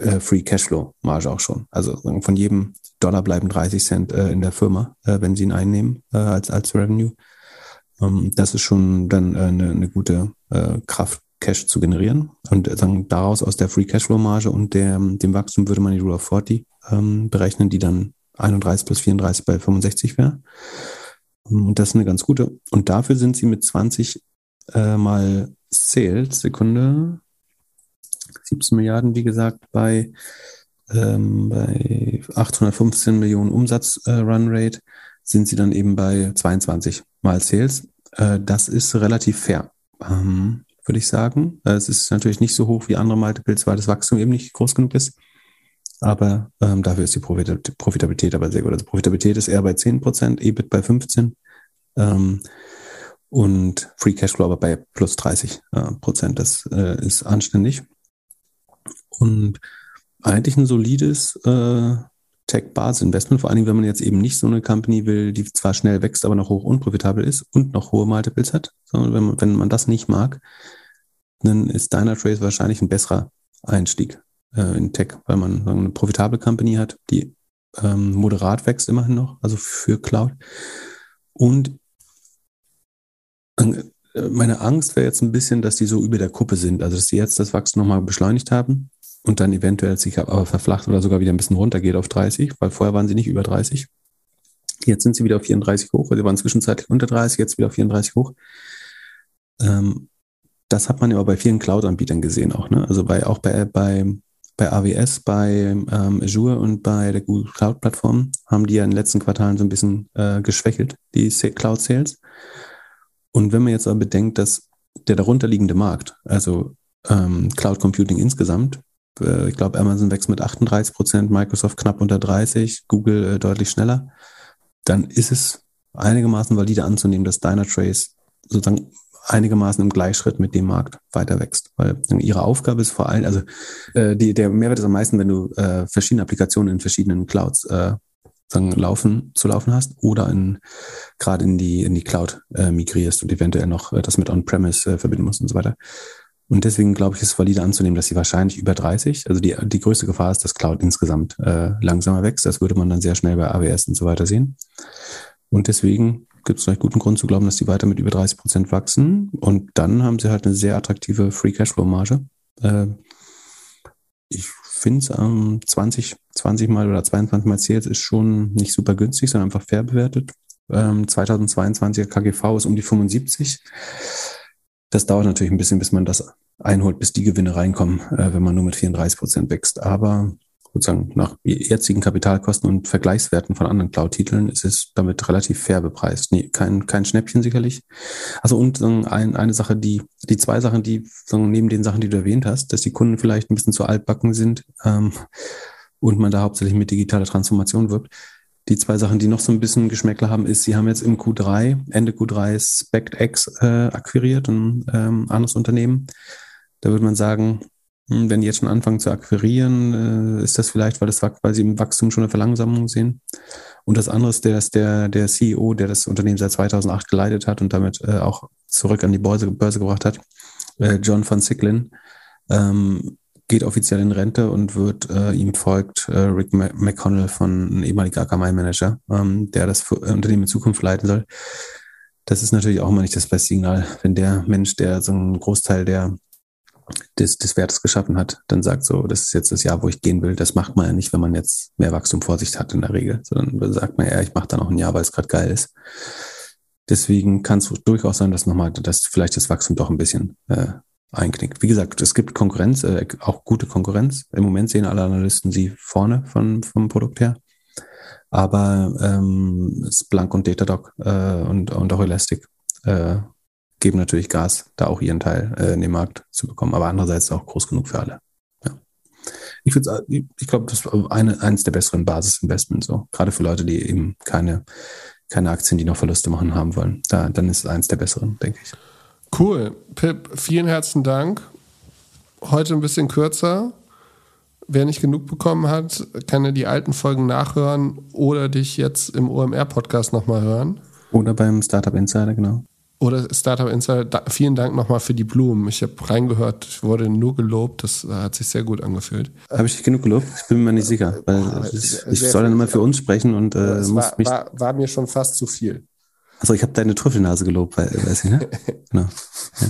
äh, Free Cashflow Marge auch schon. Also von jedem Dollar bleiben 30 Cent äh, in der Firma, äh, wenn sie ihn einnehmen äh, als, als Revenue. Ähm, das ist schon dann äh, eine, eine gute äh, Kraft, Cash zu generieren. Und sagen, daraus aus der Free Cashflow Marge und der, dem Wachstum würde man die Rule of 40 ähm, berechnen, die dann 31 plus 34 bei 65 wäre. Ähm, und das ist eine ganz gute. Und dafür sind sie mit 20 äh, mal Sales, Sekunde, 17 Milliarden, wie gesagt, bei, ähm, bei 815 Millionen Umsatz äh, sind sie dann eben bei 22 mal Sales. Äh, das ist relativ fair. Ähm, würde ich sagen. Äh, es ist natürlich nicht so hoch wie andere Multiples, weil das Wachstum eben nicht groß genug ist. Aber ähm, dafür ist die Profitabilität aber sehr gut. Also Profitabilität ist eher bei 10%, EBIT bei 15% ähm, und Free Cashflow aber bei plus 30 äh, Prozent. Das äh, ist anständig. Und eigentlich ein solides äh, Tech-Basis-Investment, vor Dingen, wenn man jetzt eben nicht so eine Company will, die zwar schnell wächst, aber noch hoch unprofitabel ist und noch hohe Multiples hat, sondern wenn man, wenn man das nicht mag, dann ist Dynatrace wahrscheinlich ein besserer Einstieg äh, in Tech, weil man eine profitable Company hat, die ähm, moderat wächst immerhin noch, also für Cloud. Und äh, meine Angst wäre jetzt ein bisschen, dass die so über der Kuppe sind, also dass die jetzt das Wachstum nochmal beschleunigt haben und dann eventuell sich aber verflacht oder sogar wieder ein bisschen runtergeht auf 30, weil vorher waren sie nicht über 30. Jetzt sind sie wieder auf 34 hoch, weil sie waren zwischenzeitlich unter 30, jetzt wieder auf 34 hoch. Ähm, das hat man ja auch bei vielen Cloud-Anbietern gesehen auch, ne? Also bei, auch bei, bei, bei AWS, bei ähm, Azure und bei der Google Cloud-Plattform haben die ja in den letzten Quartalen so ein bisschen äh, geschwächelt, die Cloud-Sales. Und wenn man jetzt aber bedenkt, dass der darunterliegende Markt, also ähm, Cloud Computing insgesamt, äh, ich glaube, Amazon wächst mit 38 Prozent, Microsoft knapp unter 30, Google äh, deutlich schneller, dann ist es einigermaßen valide anzunehmen, dass Dynatrace sozusagen einigermaßen im Gleichschritt mit dem Markt weiter wächst. Weil ihre Aufgabe ist vor allem, also äh, die, der Mehrwert ist am meisten, wenn du äh, verschiedene Applikationen in verschiedenen Clouds äh, sagen, laufen, zu laufen hast oder in, gerade in die, in die Cloud äh, migrierst und eventuell noch äh, das mit On-Premise äh, verbinden musst und so weiter. Und deswegen glaube ich, ist valide anzunehmen, dass sie wahrscheinlich über 30, also die, die größte Gefahr ist, dass Cloud insgesamt äh, langsamer wächst. Das würde man dann sehr schnell bei AWS und so weiter sehen. Und deswegen gibt es vielleicht guten Grund zu glauben, dass die weiter mit über 30 Prozent wachsen. Und dann haben sie halt eine sehr attraktive Free Cashflow Marge. Äh, ich finde es ähm, 20, 20 mal oder 22 mal Sales ist schon nicht super günstig, sondern einfach fair bewertet. Ähm, 2022er KGV ist um die 75. Das dauert natürlich ein bisschen, bis man das einholt, bis die Gewinne reinkommen, äh, wenn man nur mit 34 Prozent wächst. Aber sozusagen nach jetzigen Kapitalkosten und Vergleichswerten von anderen Cloud-Titeln ist es damit relativ fair bepreist. Nee, kein, kein Schnäppchen sicherlich. Also und ein, eine Sache, die, die zwei Sachen, die neben den Sachen, die du erwähnt hast, dass die Kunden vielleicht ein bisschen zu altbacken sind ähm, und man da hauptsächlich mit digitaler Transformation wirbt, die zwei Sachen, die noch so ein bisschen Geschmäckler haben, ist, sie haben jetzt im Q3, Ende Q3 SpectX äh, akquiriert, ein ähm, anderes Unternehmen. Da würde man sagen, wenn die jetzt schon anfangen zu akquirieren, äh, ist das vielleicht, weil, das, weil sie im Wachstum schon eine Verlangsamung sehen. Und das andere ist, der, der, der CEO, der das Unternehmen seit 2008 geleitet hat und damit äh, auch zurück an die Börse, Börse gebracht hat, äh, John van Sicklin, ähm, geht offiziell in Rente und wird ihm folgt Rick McConnell von ehemaliger Akamai-Manager, ähm, der das Unternehmen in Zukunft leiten soll. Das ist natürlich auch immer nicht das beste Signal, wenn der Mensch, der so einen Großteil der des, des Wertes geschaffen hat, dann sagt so, das ist jetzt das Jahr, wo ich gehen will. Das macht man ja nicht, wenn man jetzt mehr Wachstum vor sich hat in der Regel, sondern sagt man ja, ich mache da noch ein Jahr, weil es gerade geil ist. Deswegen kann es durchaus sein, dass nochmal, dass vielleicht das Wachstum doch ein bisschen äh, einknickt. Wie gesagt, es gibt Konkurrenz, äh, auch gute Konkurrenz. Im Moment sehen alle Analysten sie vorne von, vom Produkt her. Aber ähm, Splunk und Datadog äh, und, und auch Elastic äh, geben natürlich Gas, da auch ihren Teil äh, in den Markt zu bekommen. Aber andererseits auch groß genug für alle. Ja. Ich, ich glaube, das ist eine, eines der besseren Basisinvestments, so. Gerade für Leute, die eben keine, keine Aktien, die noch Verluste machen, haben wollen. Da, dann ist es eines der besseren, denke ich. Cool. Pip, vielen herzlichen Dank. Heute ein bisschen kürzer. Wer nicht genug bekommen hat, kann ja die alten Folgen nachhören oder dich jetzt im OMR-Podcast nochmal hören. Oder beim Startup Insider, genau. Oder Startup Insider. Da, vielen Dank nochmal für die Blumen. Ich habe reingehört, wurde nur gelobt. Das hat sich sehr gut angefühlt. Habe ich dich genug gelobt? Ich bin mir nicht sicher. Weil Boah, ich, ich soll dann immer für uns sprechen und äh, muss war, mich. War, war mir schon fast zu viel. Also ich habe deine Trüffelnase gelobt, weiß ich, ne? genau. Ja.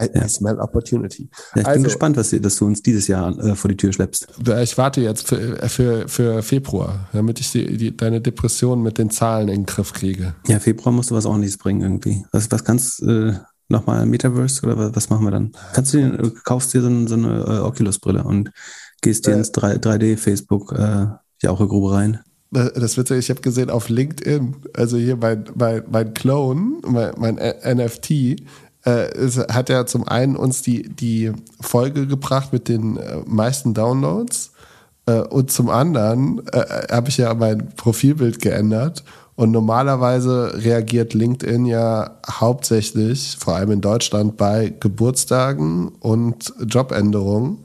I, ja. I smell opportunity. Ja, ich also, bin gespannt, was, dass du uns dieses Jahr äh, vor die Tür schleppst. Ich warte jetzt für, für, für Februar, damit ich die, die, deine Depression mit den Zahlen in den Griff kriege. Ja, Februar musst du was ordentliches bringen irgendwie. Was, was kannst äh, nochmal Metaverse oder was machen wir dann? Kannst du dir, kaufst dir so, eine, so eine äh, Oculus-Brille und gehst dir äh, ins 3, 3D-Facebook äh, die Grube rein? das wird ich habe gesehen auf LinkedIn, also hier mein, mein, mein Clone, mein, mein NFT, äh, es hat ja zum einen uns die, die Folge gebracht mit den äh, meisten Downloads äh, und zum anderen äh, habe ich ja mein Profilbild geändert und normalerweise reagiert LinkedIn ja hauptsächlich, vor allem in Deutschland, bei Geburtstagen und Jobänderungen.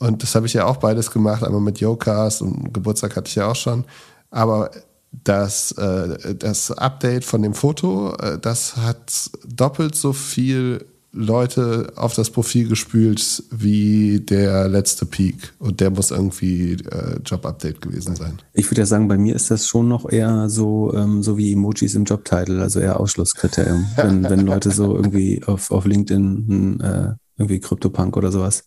Und das habe ich ja auch beides gemacht, einmal mit Yocast und Geburtstag hatte ich ja auch schon. Aber das, äh, das Update von dem Foto, äh, das hat doppelt so viel Leute auf das Profil gespült wie der letzte Peak. Und der muss irgendwie äh, Job-Update gewesen sein. Ich würde ja sagen, bei mir ist das schon noch eher so, ähm, so wie Emojis im Jobtitel, also eher Ausschlusskriterium. wenn, wenn Leute so irgendwie auf, auf LinkedIn äh, irgendwie CryptoPunk oder sowas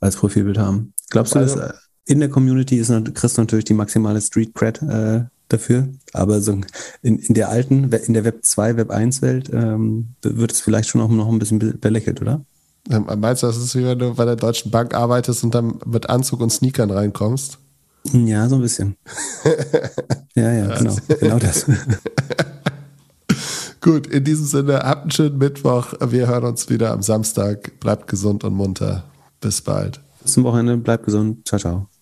als Profilbild haben. Glaubst du, also, dass in der Community ist, kriegst du natürlich die maximale Street Cred äh, dafür, aber so in, in der alten, in der Web 2, Web 1 Welt ähm, wird es vielleicht schon auch noch ein bisschen belächelt, oder? Meinst du, das ist wie wenn du bei der Deutschen Bank arbeitest und dann mit Anzug und Sneakern reinkommst? Ja, so ein bisschen. ja, ja, genau, genau das. Gut, in diesem Sinne, habt einen schönen Mittwoch. Wir hören uns wieder am Samstag. Bleibt gesund und munter. Bis bald. Bis zum Wochenende. Bleibt gesund. Ciao, ciao.